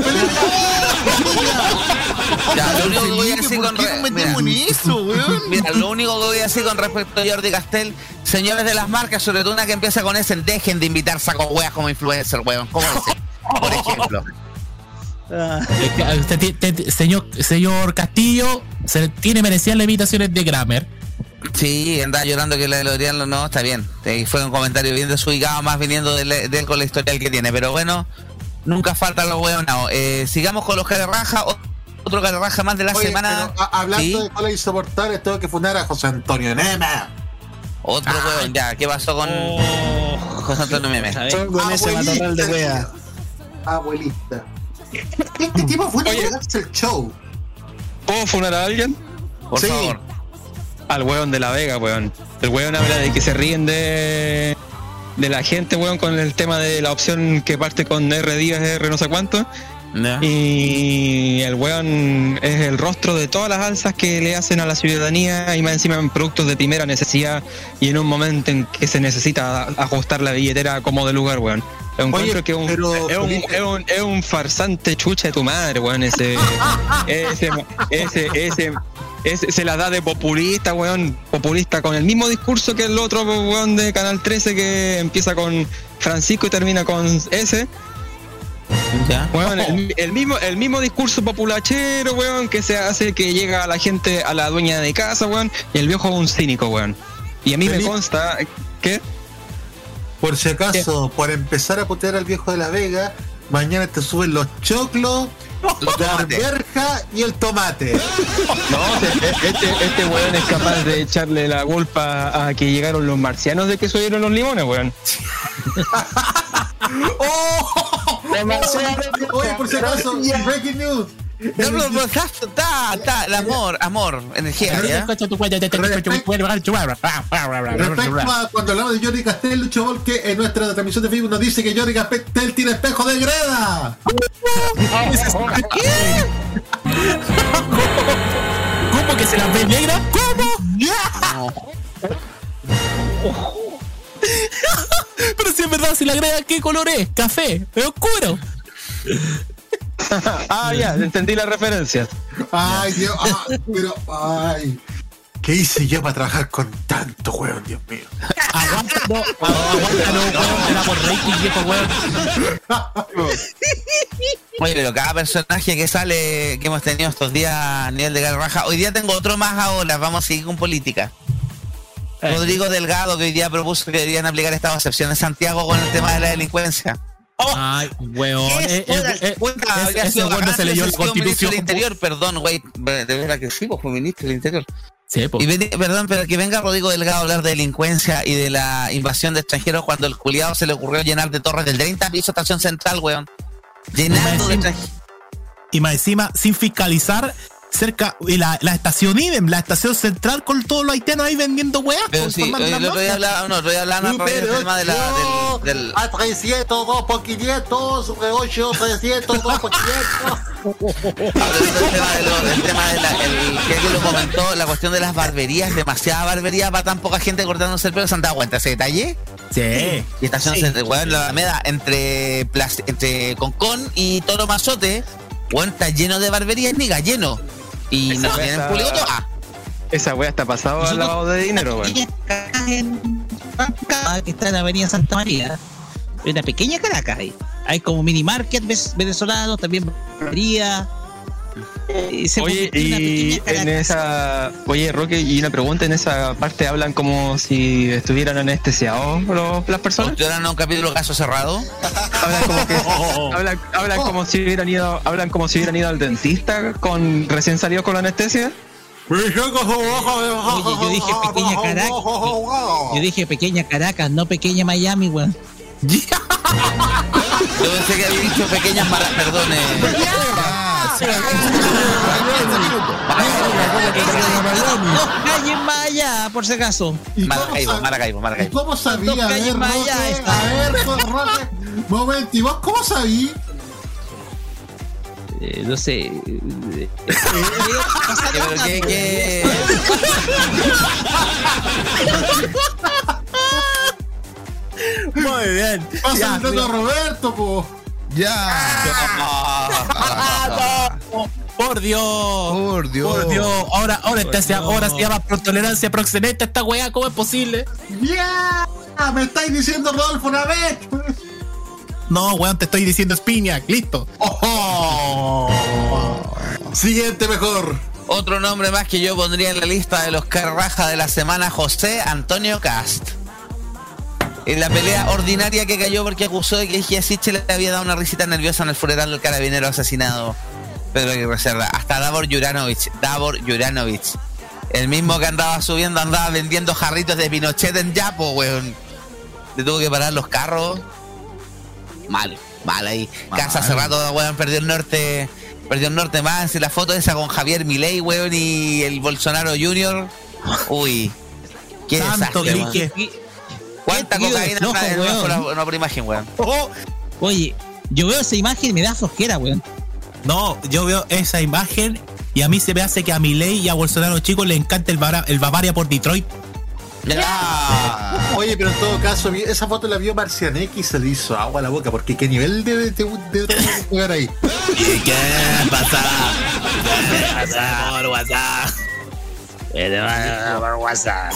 Ya, lo único que voy a decir ¿por con qué re- nos metemos mira, lo único que voy a decir con respecto a Jordi Castel, señores de las marcas, sobre todo una que empieza con ese, dejen de invitar saco weas como influencer, weón. ¿Cómo? Por ejemplo. Eh, usted señor, señor Castillo, se tiene merecidas las invitaciones de Grammer. Sí, andaba llorando que le L'Oreal no, está bien. Eh, Fue un comentario bien desubicado, más viniendo de, él con la historial que tiene. Pero bueno, nunca faltan los huevos. Eh, sigamos con los raja Otro raja más de la Oye, semana. pero, a- hablando ¿Sí? de cola insoportable, tengo que funar a José Antonio Nema. Otro huevón, ya. ¿Qué pasó con José Antonio Meme? Son con ese matorral de wea. Abuelita. Este tipo fue a el show. ¿Puedo funar a alguien? Por Sí. favor. Al weón de la Vega, weón. El weón habla de que se ríen de, de la gente, weón, con el tema de la opción que parte con R días, R no sé cuánto. Y el weón es el rostro de todas las alzas que le hacen a la ciudadanía y más encima en productos de primera necesidad y en un momento en que se necesita ajustar la billetera como de lugar, weón. Encuentro que un- pero, es, un, es, un, es un farsante chucha de tu madre, weón. Ese, ese, ese, ese, ese- se la da de populista, weón. Populista con el mismo discurso que el otro weón de Canal 13 que empieza con Francisco y termina con S. Ya. Weón, el, el mismo, el mismo discurso populachero, weón, que se hace que llega a la gente, a la dueña de casa, weón, y el viejo es un cínico, weón. Y a mí me consta que Por si acaso, por empezar a putear al viejo de la Vega, mañana te suben los choclos, Los la arberja y el tomate. no, este, este, este weón es capaz de echarle la culpa a que llegaron los marcianos de que subieron los limones, weón. ¡Oh! Oye, por si acaso, breaking news. No, no, no, está, está, el amor, amor, energía. Respecto a cuando hablamos de Jordi Castel, Lucho Volque en nuestra transmisión de Facebook nos dice que Jordi Castel tiene espejo de greda. ¿Cómo que se las ve negra? ¿Cómo? Pero si es verdad, si la agrega, ¿qué color es? Café, es oscuro. ah, ya, entendí la referencia. Ay, Dios, ah, pero, ay. ¿Qué hice yo para trabajar con tanto hueón, Dios mío? Aguántalo, aguántalo, weón, te da por rating, viejo weón. Oye, pero cada personaje que sale, que hemos tenido estos días a nivel de garraja, hoy día tengo otro más ahora, vamos a seguir con política. Rodrigo Delgado, que hoy día propuso que deberían aplicar esta excepción en Santiago con el tema de la delincuencia. Ay, weón. Eh, eh, eh, puta, ese- weón se leyó la constitución. del Interior, perdón, güey, de verdad que sí, pues fue ministro del Interior. Sí, po. Y perdón, pero que venga Rodrigo Delgado a hablar de delincuencia y de la invasión de extranjeros cuando el culiado se le ocurrió llenar de torres del 30 piso estación central, weón. Llenando de extranjeros. Y más encima, sin fiscalizar, cerca, y la, la estación IDEM, la estación central con todos los haitianos ahí vendiendo weas. Pero sí, formando el la otro día hablaba, no, el día a raíz del tema de la, del, del- A 300, 2 por 500, 8, 300, 2 por 500. hablando del tema de la, el que lo comentó, la cuestión de las barberías, demasiada barbería para tan poca gente cortándose el pelo, ¿se han dado cuenta ese detalle? Sí. Y estación Sí. central, weón, la Alameda entre, entre Concón y Toro Mazote, weón, está lleno de barberías, niga, lleno. Y Esa no tienen está- público todo. Esa wea está pasado al lavado de dinero, weón. que está en la avenida Santa María. Hay una pequeña Caracas ahí. hay como mini market venezolanos, también barbería. Eh, se Oye, y en esa. Oye, Roque, y una pregunta: en esa parte hablan como si estuvieran anestesiados los- las personas. ¿Estuvieran en un capítulo caso cerrado? Hablan como, que, hablan, hablan como si hubieran ido, hablan como si hubieran ido al dentista con recién salido con la anestesia. Oye, yo dije pequeña Caracas. Yo dije pequeña Caracas, no pequeña Miami, weón. Yo pensé que había dicho pequeñas malas, perdón. Calles más allá, por si acaso. Maracaibo, Maracaibo, Maracaibo. ¿Cómo sabía? A ver, Roque, a ver, Roque. Momento, ¿y vos cómo sabí? Eh, no sé. eh, Pero que, que... Muy bien. Pasa Ya, el a Roberto, po. Ah, Por Dios. Por Dios. Por Dios. Ahora, ahora, Por esta se, Dios. ahora se llama por tolerancia proxeneta esta weá. ¿Cómo es posible? ¡Ya! Me estáis diciendo Rodolfo una vez. No, weón, te estoy diciendo Spiniak. Listo. Siguiente mejor. Otro nombre más que yo pondría en la lista de los carraja de la semana, José Antonio Cast. En la pelea ordinaria que cayó porque acusó de que Giasiche le había dado una risita nerviosa en el funeral del carabinero asesinado. Pedro Aguirre Cerda. Hasta Davor Juranovic. Davor Juranovic. El mismo que andaba subiendo, andaba vendiendo jarritos de Pinochet en Yapo, weón. Le tuvo que parar los carros. Mal, mal ahí. Casa hace rato, weón, perdió el norte. Perdió el norte más. Y la foto esa con Javier Milei, weón, y el Bolsonaro Junior. Uy. Qué Santo desastre, weón. ¿Cuánta cocaína flojo, en una imagen, weón? Oye, yo veo esa imagen y me da flojera, weón. No, yo veo esa imagen y a mí se me hace que a Milei y a Bolsonaro chicos le encanta el, Bara- el Bavaria por Detroit. Oye, pero en todo caso, esa foto la vio Marcianeque y se le hizo agua a la boca, porque qué nivel de, de, de, de jugar ahí. ¿Qué pasa? ¿Qué pasa por WhatsApp? por WhatsApp.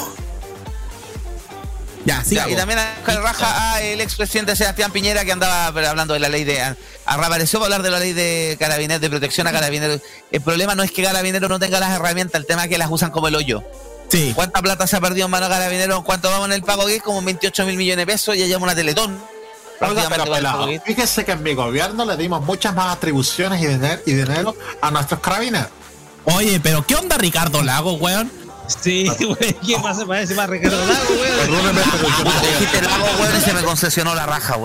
Ya, Ya, sigamos. y también raja a el expresidente Sebastián Piñera que andaba hablando de la ley de. a- Reapareció para hablar de la ley de carabineros, de protección a carabineros. El problema no es que carabineros no tenga las herramientas, el tema es que las usan como el hoyo. Sí. ¿Cuánta plata se ha perdido en mano de carabineros? ¿Cuánto vamos en el pago que es? Como 28 mil millones de pesos y ya llama una teletón. Oiga, pero pelado, fíjese que en mi gobierno le dimos muchas más atribuciones y dinero, y dinero a nuestros carabineros. Oye, pero ¿qué onda Ricardo Lago, weón? Sí, weón. ¿Qué pasa? Parece más Ricardo Lago, weón. Perdóneme, pero yo no llegué. Dijiste lago, weón, y se me concesionó la raja,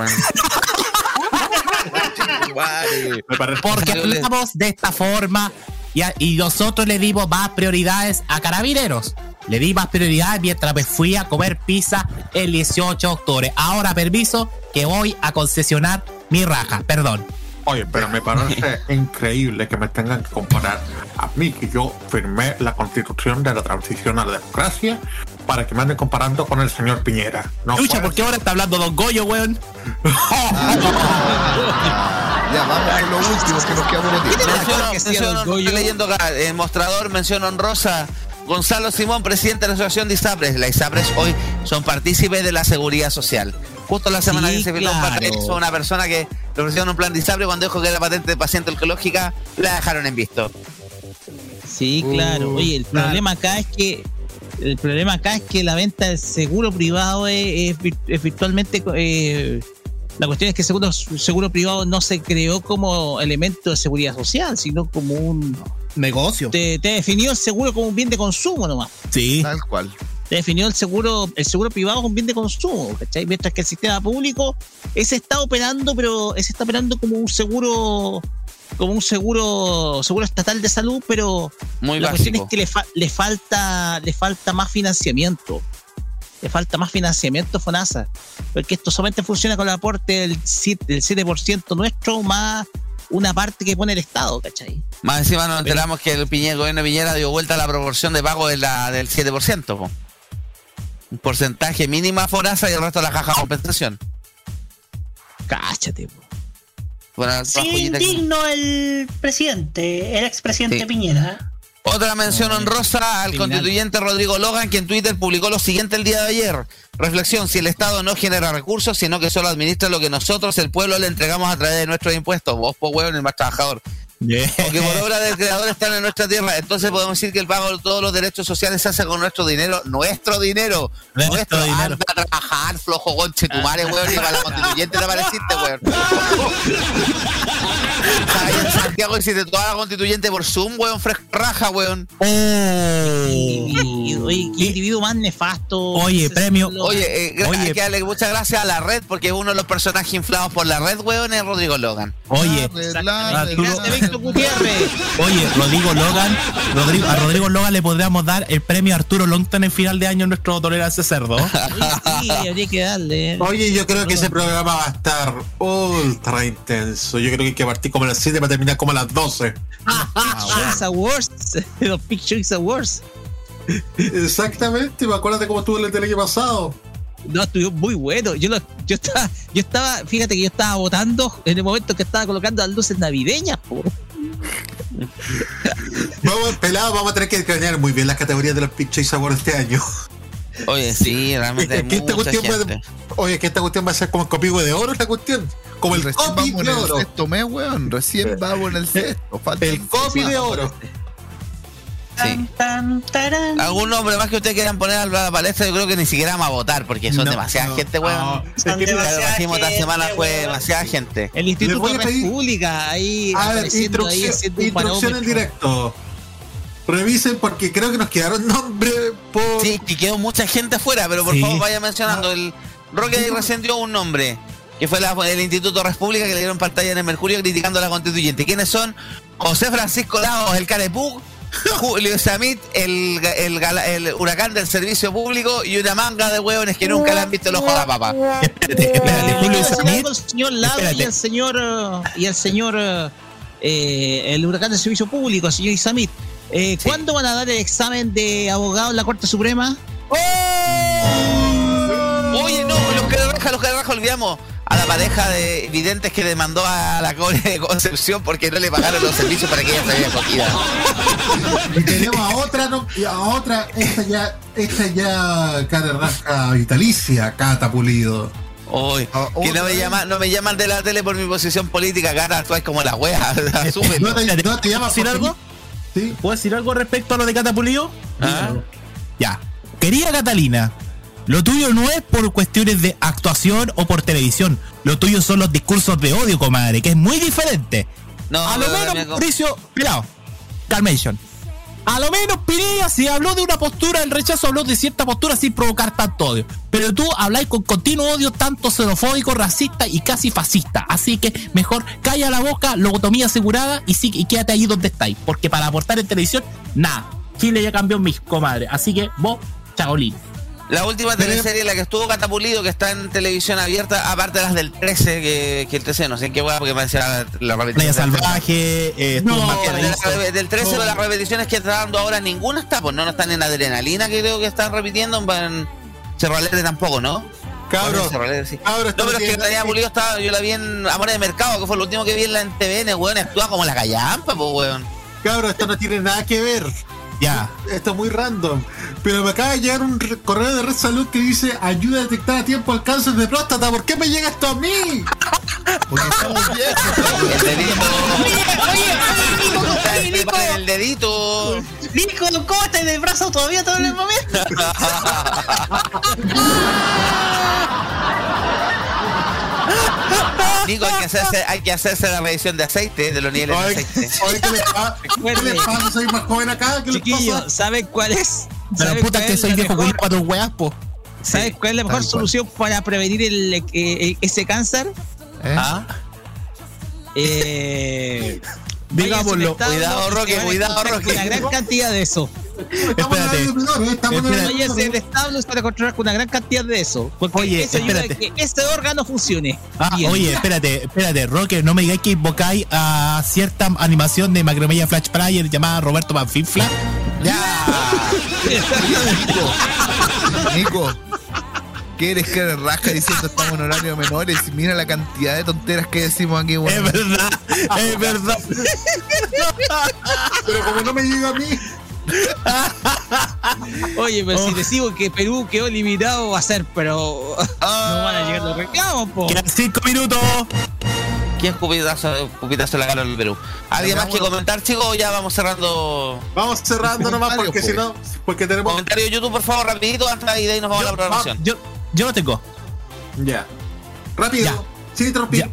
parece- Porque hablamos de esta forma y, a- y nosotros le dimos más prioridades a carabineros. Le di más prioridades mientras me fui a comer pizza el 18 de octubre. Ahora permiso que voy a concesionar mi raja. Perdón. Oye, pero me parece increíble que me tengan que comparar a mí, que yo firmé la constitución de la transición a la democracia, para que me anden comparando con el señor Piñera. No Lucha, ¿por qué ahora está hablando Don Goyo, weón? Ya, vamos con lo último que nos quedamos con tiempo. Menciono, que sí, menciono, don Goyo. estoy leyendo acá, el mostrador, menciono honrosa. Gonzalo Simón, presidente de la Asociación de ISAPRES. La ISAPRES hoy son partícipes de la seguridad social. Justo la semana Sí, que se firmó un claro. papel, son una persona que le ofrecieron un plan de ISAPRES cuando dijo que era patente de paciente oncológica, la dejaron en visto. Sí, claro. Oye, el problema acá es que el problema acá es que la venta del seguro privado es, es virtualmente eh, la cuestión es que el seguro, seguro privado no se creó como elemento de seguridad social, sino como un Negocio. te, te definió el seguro como un bien de consumo nomás. Sí. Tal cual. Te definió el seguro, el seguro privado como un bien de consumo, ¿cachai? Mientras que el sistema público ese está operando, pero ese está operando como un seguro, como un seguro, seguro estatal de salud, pero Muy la cuestión es que le, fa- le falta, le falta más financiamiento. Le falta más financiamiento FONASA. Porque esto solamente funciona con el aporte del 7%, del 7% nuestro más una parte que pone el Estado, ¿cachai? Más encima nos enteramos que el, Piñera, el gobierno de Piñera dio vuelta a la proporción de pago de la, del 7%. po. Un porcentaje mínimo a Forasa y el resto de la caja de compensación. Cáchate, po. Bueno, Sí, que- indigno el presidente, el expresidente Sí. Piñera. Otra mención honrosa al constituyente Rodrigo Logan, que en Twitter publicó lo siguiente el día de ayer. Reflexión, si el Estado no genera recursos, sino que solo administra lo que nosotros, el pueblo, le entregamos a través de nuestros impuestos. Vos, po hueón, el más trabajador. Porque por obra del creador están en nuestra tierra. Entonces podemos decir que el pago de todos los derechos sociales se hace con nuestro dinero. Nuestro dinero. Nuestro, dinero. Anda a trabajar, flojo tu madre, weón, y para la constituyente te apareciste, weón. Ahí en Santiago hiciste toda la constituyente por Zoom, weón, fresco raja, weón. Individuo, oye, qué individuo más nefasto. Oye, premio. Oye, eh, Oye. hay que darle muchas gracias a la red porque uno de los personajes inflados por la red, weón, es Rodrigo Logan. Oye, Víctor Gutiérrez. oye, Rodrigo Logan, Rodrigo, a Rodrigo Logan le podríamos dar el premio Arturo Longton en final de año en nuestro Tolerancia Cerdo. Sí, habría que darle. Oye, yo creo que ese programa va a estar ultra intenso. Yo creo que hay que partir como a las 7 para terminar como a las 12. Choice Awards. Los Choice Awards. Exactamente, me acuerdas de cómo estuvo el del año pasado. No, estuvo muy bueno. Yo, lo- yo estaba, yo estaba, fíjate que yo estaba votando en el momento que estaba colocando las luces navideñas, po. Vamos, pelado, vamos a tener que cranear muy bien las categorías de los Choice Awards este año. Oye, sí, realmente hay Es que esta mucha cuestión va- gente. Oye, es que esta cuestión va a ser como el copigo de oro, es la cuestión. Como el Recién copy vamos en de el oro. sexto mes, weón. Recién vamos en el sexto. Falta El copy de oro. Sí. ¿Algún nombre más que ustedes quieran poner a la palestra? Yo creo que ni siquiera vamos a votar porque son No, demasiada no, gente, weón. no. Es que, demasiada esta semana, fue weón. demasiada gente. El Instituto pedir- República, ahí A ver, ahí instrucción, instrucción en directo. Revisen porque creo que nos quedaron nombres por. Sí, que quedó mucha gente afuera, pero por Sí. favor vaya mencionando. El Roque ahí recién dio un nombre, que fue la- el Instituto República que le dieron pantalla en el Mercurio criticando a la constituyente. ¿Quiénes son? José Francisco Lagos, el Carepú, Julio Samit, el, el, gala- el huracán del servicio público y una manga de hueones que nunca le han visto el ojo a la papa. Espérate, espérate, Julio hablando del señor Lago y Espérate. el señor eh, y el señor eh, eh, el huracán del servicio público, el señor Isamit. Eh, Sí. ¿Cuándo van a dar el examen de abogado en la Corte Suprema? Oye, no, los que raja, los que raja, olvidamos a la pareja de videntes que demandó a la Corte de Concepción porque no le pagaron los servicios para que ella se vea acogida. Y tenemos a otra, no, a otra, esta ya, esta ya cara rasca vitalicia, Cata Pulido. Uy, Ah, que no me, llama, no me llaman de la tele por mi posición política, cara, tú es como la wea, asúmelo. No te, no te llamas ¿puedo decir porque- algo? Sí. ¿Puedo decir algo respecto a lo de Catapulío? ¿Ah? Ya. Querida Catalina, lo tuyo no es por cuestiones de actuación o por televisión. Lo tuyo son los discursos de odio, comadre, que es muy diferente. No, a lo menos. Mauricio, cuidado, Calmation. A lo menos Pinilla, si habló de una postura, el rechazo habló de cierta postura sin provocar tanto odio. Pero tú habláis con continuo odio, tanto xenofóbico, racista y casi fascista. Así que mejor calla la boca, lobotomía asegurada y, sí, y quédate ahí donde estáis. Porque para aportar en televisión, nada. Chile ya cambió mis comadre. Así que vos, chaolín. La última teleserie en la que estuvo Catapulido, que está en televisión abierta, aparte de las del 13, que, que el 13 no sé en qué wea, porque me decía la, la repetición. Del- Salvaje, eh, No, de Valparaíso. la- del 13 de las repeticiones que está dando ahora ninguna está, pues no, no están en adrenalina, que creo que están repitiendo, en Cerralete tampoco, ¿no? Cabro, Cerralete, sí. cabro, No, pero es que Tania Pulido estaba, yo la vi en Amores de Mercado, que fue lo último que vi en la en TVN, weón, actúa como la callampa, pues weón. Cabro, esto no tiene nada que ver. Ya. Esto es muy random. Pero me acaba de llegar un re- correo de Red Salud que dice ayuda a detectar a tiempo el cáncer de próstata. ¿Por qué me llega esto a mí? Porque estamos viejos. El dedito. Oye, oye, Nico, el dedito. Nico, ¿cómo estás de brazo todavía todo el momento? Nico, hay que, hacerse, hay que hacerse la revisión de aceite, de los niveles de Oye, aceite. oye, ¿qué les pasa? ¿Qué les pasa? Soy más joven acá. ¿Qué? Chiquillos, ¿saben cuál es? Pero ¿Saben puta que soy viejo culiao para tus weas, po. ¿Sabes cuál es la mejor tal cual. solución para prevenir el, eh, eh, ese cáncer? ¿Eh? ¿Ah? Eh, Digámoslo. Cuidado, Roque, cuidado, Roque. con Una gran cantidad de eso. Estamos Espérate. de Espérate. Al menores. establo y se van a encontrar con una gran cantidad de eso. Porque Oye, eso ayuda a espérate. que ese órgano funcione. Ah, Bien. oye, espérate, espérate, Roque, no me digáis que invocáis a cierta animación de Macromedia Flash Player llamada Roberto Manfinfla. Nico, ¿qué eres que eres rasca diciendo estamos en horario menores? Y mira la cantidad de tonteras que decimos aquí, Es weón. verdad, es verdad. Pero como no me llega a mí, Oye, pero si decimos que Perú quedó eliminado, va a ser, pero no van a llegar los reclamos, po. Quedan cinco minutos. ¿Quién escupitazo, escupitazo la gana en el Perú? ¿Alguien más que comentar, chicos? o Ya vamos cerrando. Vamos cerrando nomás porque si no, porque tenemos. Comentario de YouTube, por favor, rapidito, antes de ahí nos vamos a la programación. Yo, yo lo tengo. Ya. Rápido, sin interrumpir. Ya,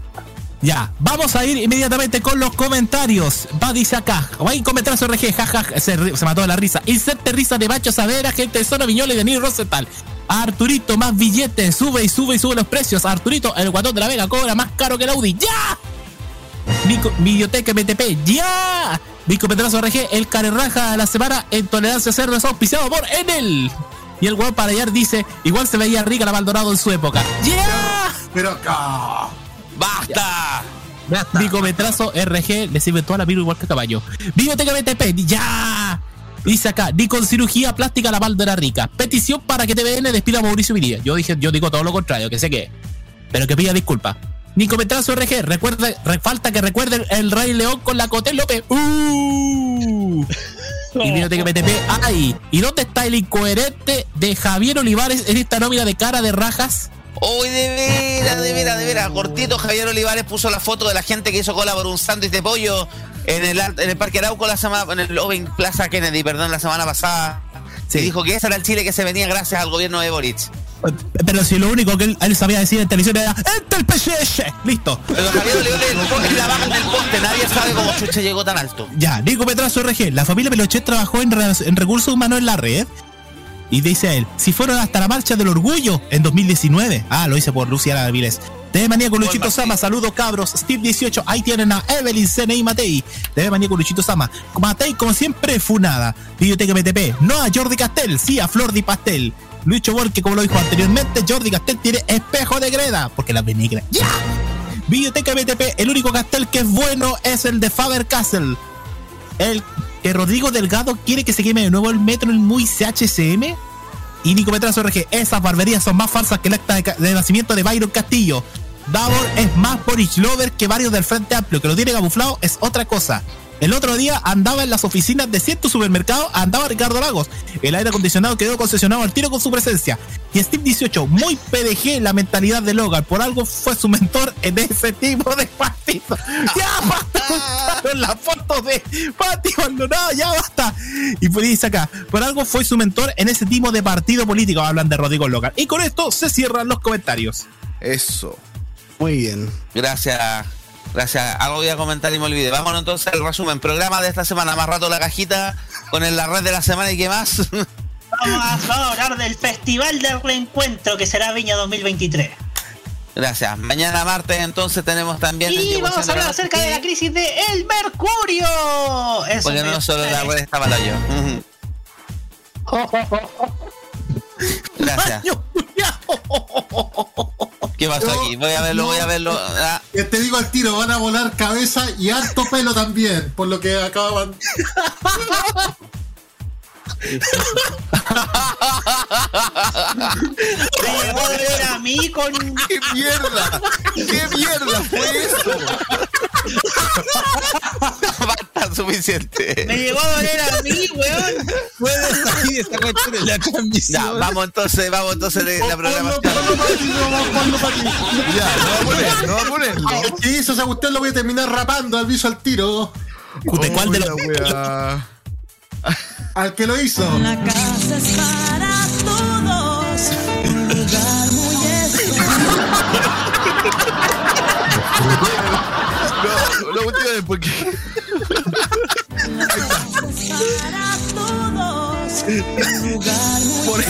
vamos a ir inmediatamente con los comentarios. Va, dice acá. Va a comentar su RG, jaja, se, ri- se mató la risa. Inserte risa de Macho Savera, gente de Zona Viñola y de Nil Rosenthal. Arturito, más billetes, sube y sube y sube los precios. Arturito, el guatón de la Vega cobra más caro que el Audi. ¡Ya! Nico, Videoteca MTP, ¡ya! Nico Petrazo RG, el carerraja de la semana en Tolerancia Cerdo es auspiciado por Enel. Y el guapo para allá dice, igual se veía rica la en su época. ¡Ya! Pero ah, ¡Basta! Nico Metrazo RG le sirve toda la virus igual que caballo. Biblioteca BTP, ya. Dice acá, ni con cirugía plástica la balda era rica. Petición para que TVN despida a Mauricio Viría. Yo dije, yo digo todo lo contrario, que sé que. Pero que pida disculpas. Nico Metrazo RG, recuerda, re- falta que recuerden el Rey León con la Cotel López. ¡Uh! Y Biblioteca BTP, ¡ay! ¿Y dónde está el incoherente de Javier Olivares en esta nómina de cara de rajas? Uy, de veras, de veras, de veras. Cortito, Javier Olivares puso la foto de la gente que hizo cola por un sándwich de pollo en el, en el Parque Arauco la semana, en el Oven Plaza Kennedy, perdón, la semana pasada. Se dijo que ese era el Chile que se venía gracias al gobierno de Boric. Pero si lo único que él, él sabía decir en televisión era ¡Este el PSS! Listo. Pero Javier Olivares es la baja del poste, nadie sabe cómo Chucha llegó tan alto. Ya, Nico Petrazo RG. La familia Pelochet trabajó en recursos humanos en la red. Y dice él, si fueron hasta la marcha del orgullo en 2019. Ah, lo hice por Luciana Aviles. TV Maníaco Luchito Sama, saludos cabros. Steve 18, ahí tienen a Evelyn Cene y Matei. TV Maníaco Luchito Sama. Matei, como siempre, funada. Biblioteca MTP. No a Jordi Castel, sí a Flor de Pastel. Lucho Borque, como lo dijo anteriormente, Jordi Castel tiene espejo de greda. Porque la negra. ¡Ya! Biblioteca BTP, el único Castel que es bueno es el de Faber Castle. El que Rodrigo Delgado quiere que se queme de nuevo el metro en muy CHCM. Y Nico Petrazo RG, esas barberías son más falsas que el acta de nacimiento de Byron Castillo. Davor es más Boris Lover que varios del Frente Amplio, que lo tiene camuflado es otra cosa. El otro día andaba en las oficinas de cierto supermercado, andaba Ricardo Lagos. El aire acondicionado quedó concesionado al tiro con su presencia. Y Steve 18, muy PDG la mentalidad de Logan, por algo fue su mentor en ese tipo de partido. Ya basta con la foto de Pati Maldonado, ya basta. Y pues dice acá, por algo fue su mentor en ese tipo de partido político, hablan de Rodrigo Logan. Y con esto se cierran los comentarios. Eso. Muy bien. Gracias. Gracias. Algo voy a comentar y me olvidé. Vámonos entonces al resumen. Programa de esta semana. Más rato la cajita con el- la red de la semana y qué más. Vamos a, vamos a hablar del Festival del Reencuentro que será Viña 2023. Gracias. Mañana martes entonces tenemos también. Y vamos a hablar acerca de la crisis de El Mercurio. Eso Porque no solo la red estaba la yo. Gracias. ¿Qué pasó aquí? Voy a verlo, voy a verlo. Ah, Eh, Te digo al tiro, van a volar cabeza y harto pelo también, por lo que acaban. Me llegó a doler a mí con. ¡Qué mierda! ¡Qué mierda fue eso! Basta, suficiente. Me llegó a doler a mí, weón. Puedes salir esa cuestión en la transmisión. Ya, vamos entonces, vamos entonces de la programación. Ya, no va a poner, no va a ponerlo. El que hizo esa cuestión lo voy a terminar rapando, aviso al tiro. ¿De cuál de los. Al que lo hizo. La casa es para todos, un lugar muy No, lo último es porque. para todos, un lugar muy Por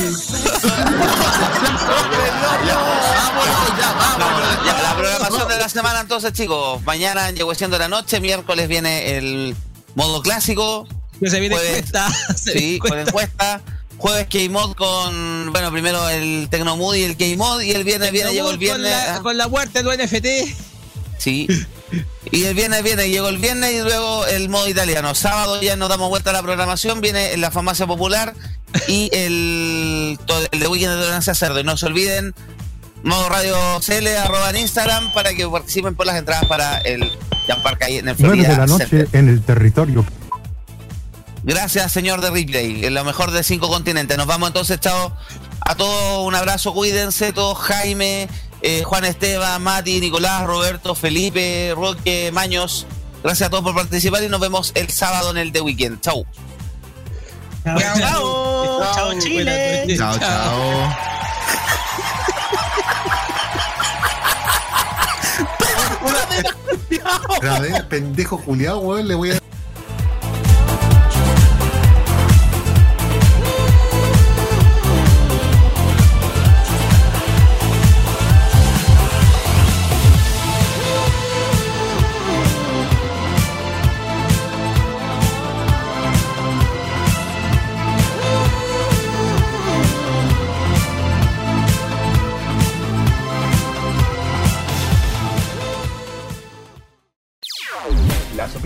Ya, la programación de la semana entonces, chicos. Mañana llegó siendo la noche, miércoles viene el modo clásico. Que se viene Jueves- encuesta. se viene Sí, con encuesta. Jueves K-Mod con, bueno, primero el Tecnomood y el K-Mod y el viernes viene, llegó el Con viernes. la, ah, con la muerte del NFT. Sí. Y el viernes viene, llegó el viernes y luego el modo italiano. Sábado ya nos damos vuelta a la programación, viene en la farmacia popular y el, todo el de Weekend de Tolerancia Cerdo. Y no se olviden, modo radio CL, arroba en Instagram para que participen por las entradas para el Park ahí en el 9 Florida de la noche Center. en el territorio. Gracias, señor de Ripley, en lo mejor de cinco continentes. Nos vamos entonces, chao. A todos un abrazo, cuídense, todos Jaime, eh, Juan Esteban, Mati, Nicolás, Roberto, Felipe, Roque, Maños. Gracias a todos por participar y nos vemos el sábado en el The Weekend. Chau. Chao, chao, chao Chile. Chao, chao. Pradera, pendejo culiado, weón, le voy a.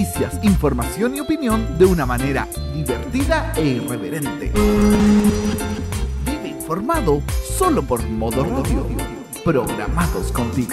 Noticias, información y opinión de una manera divertida e irreverente. Vive informado solo por Modo Radio. Programados contigo.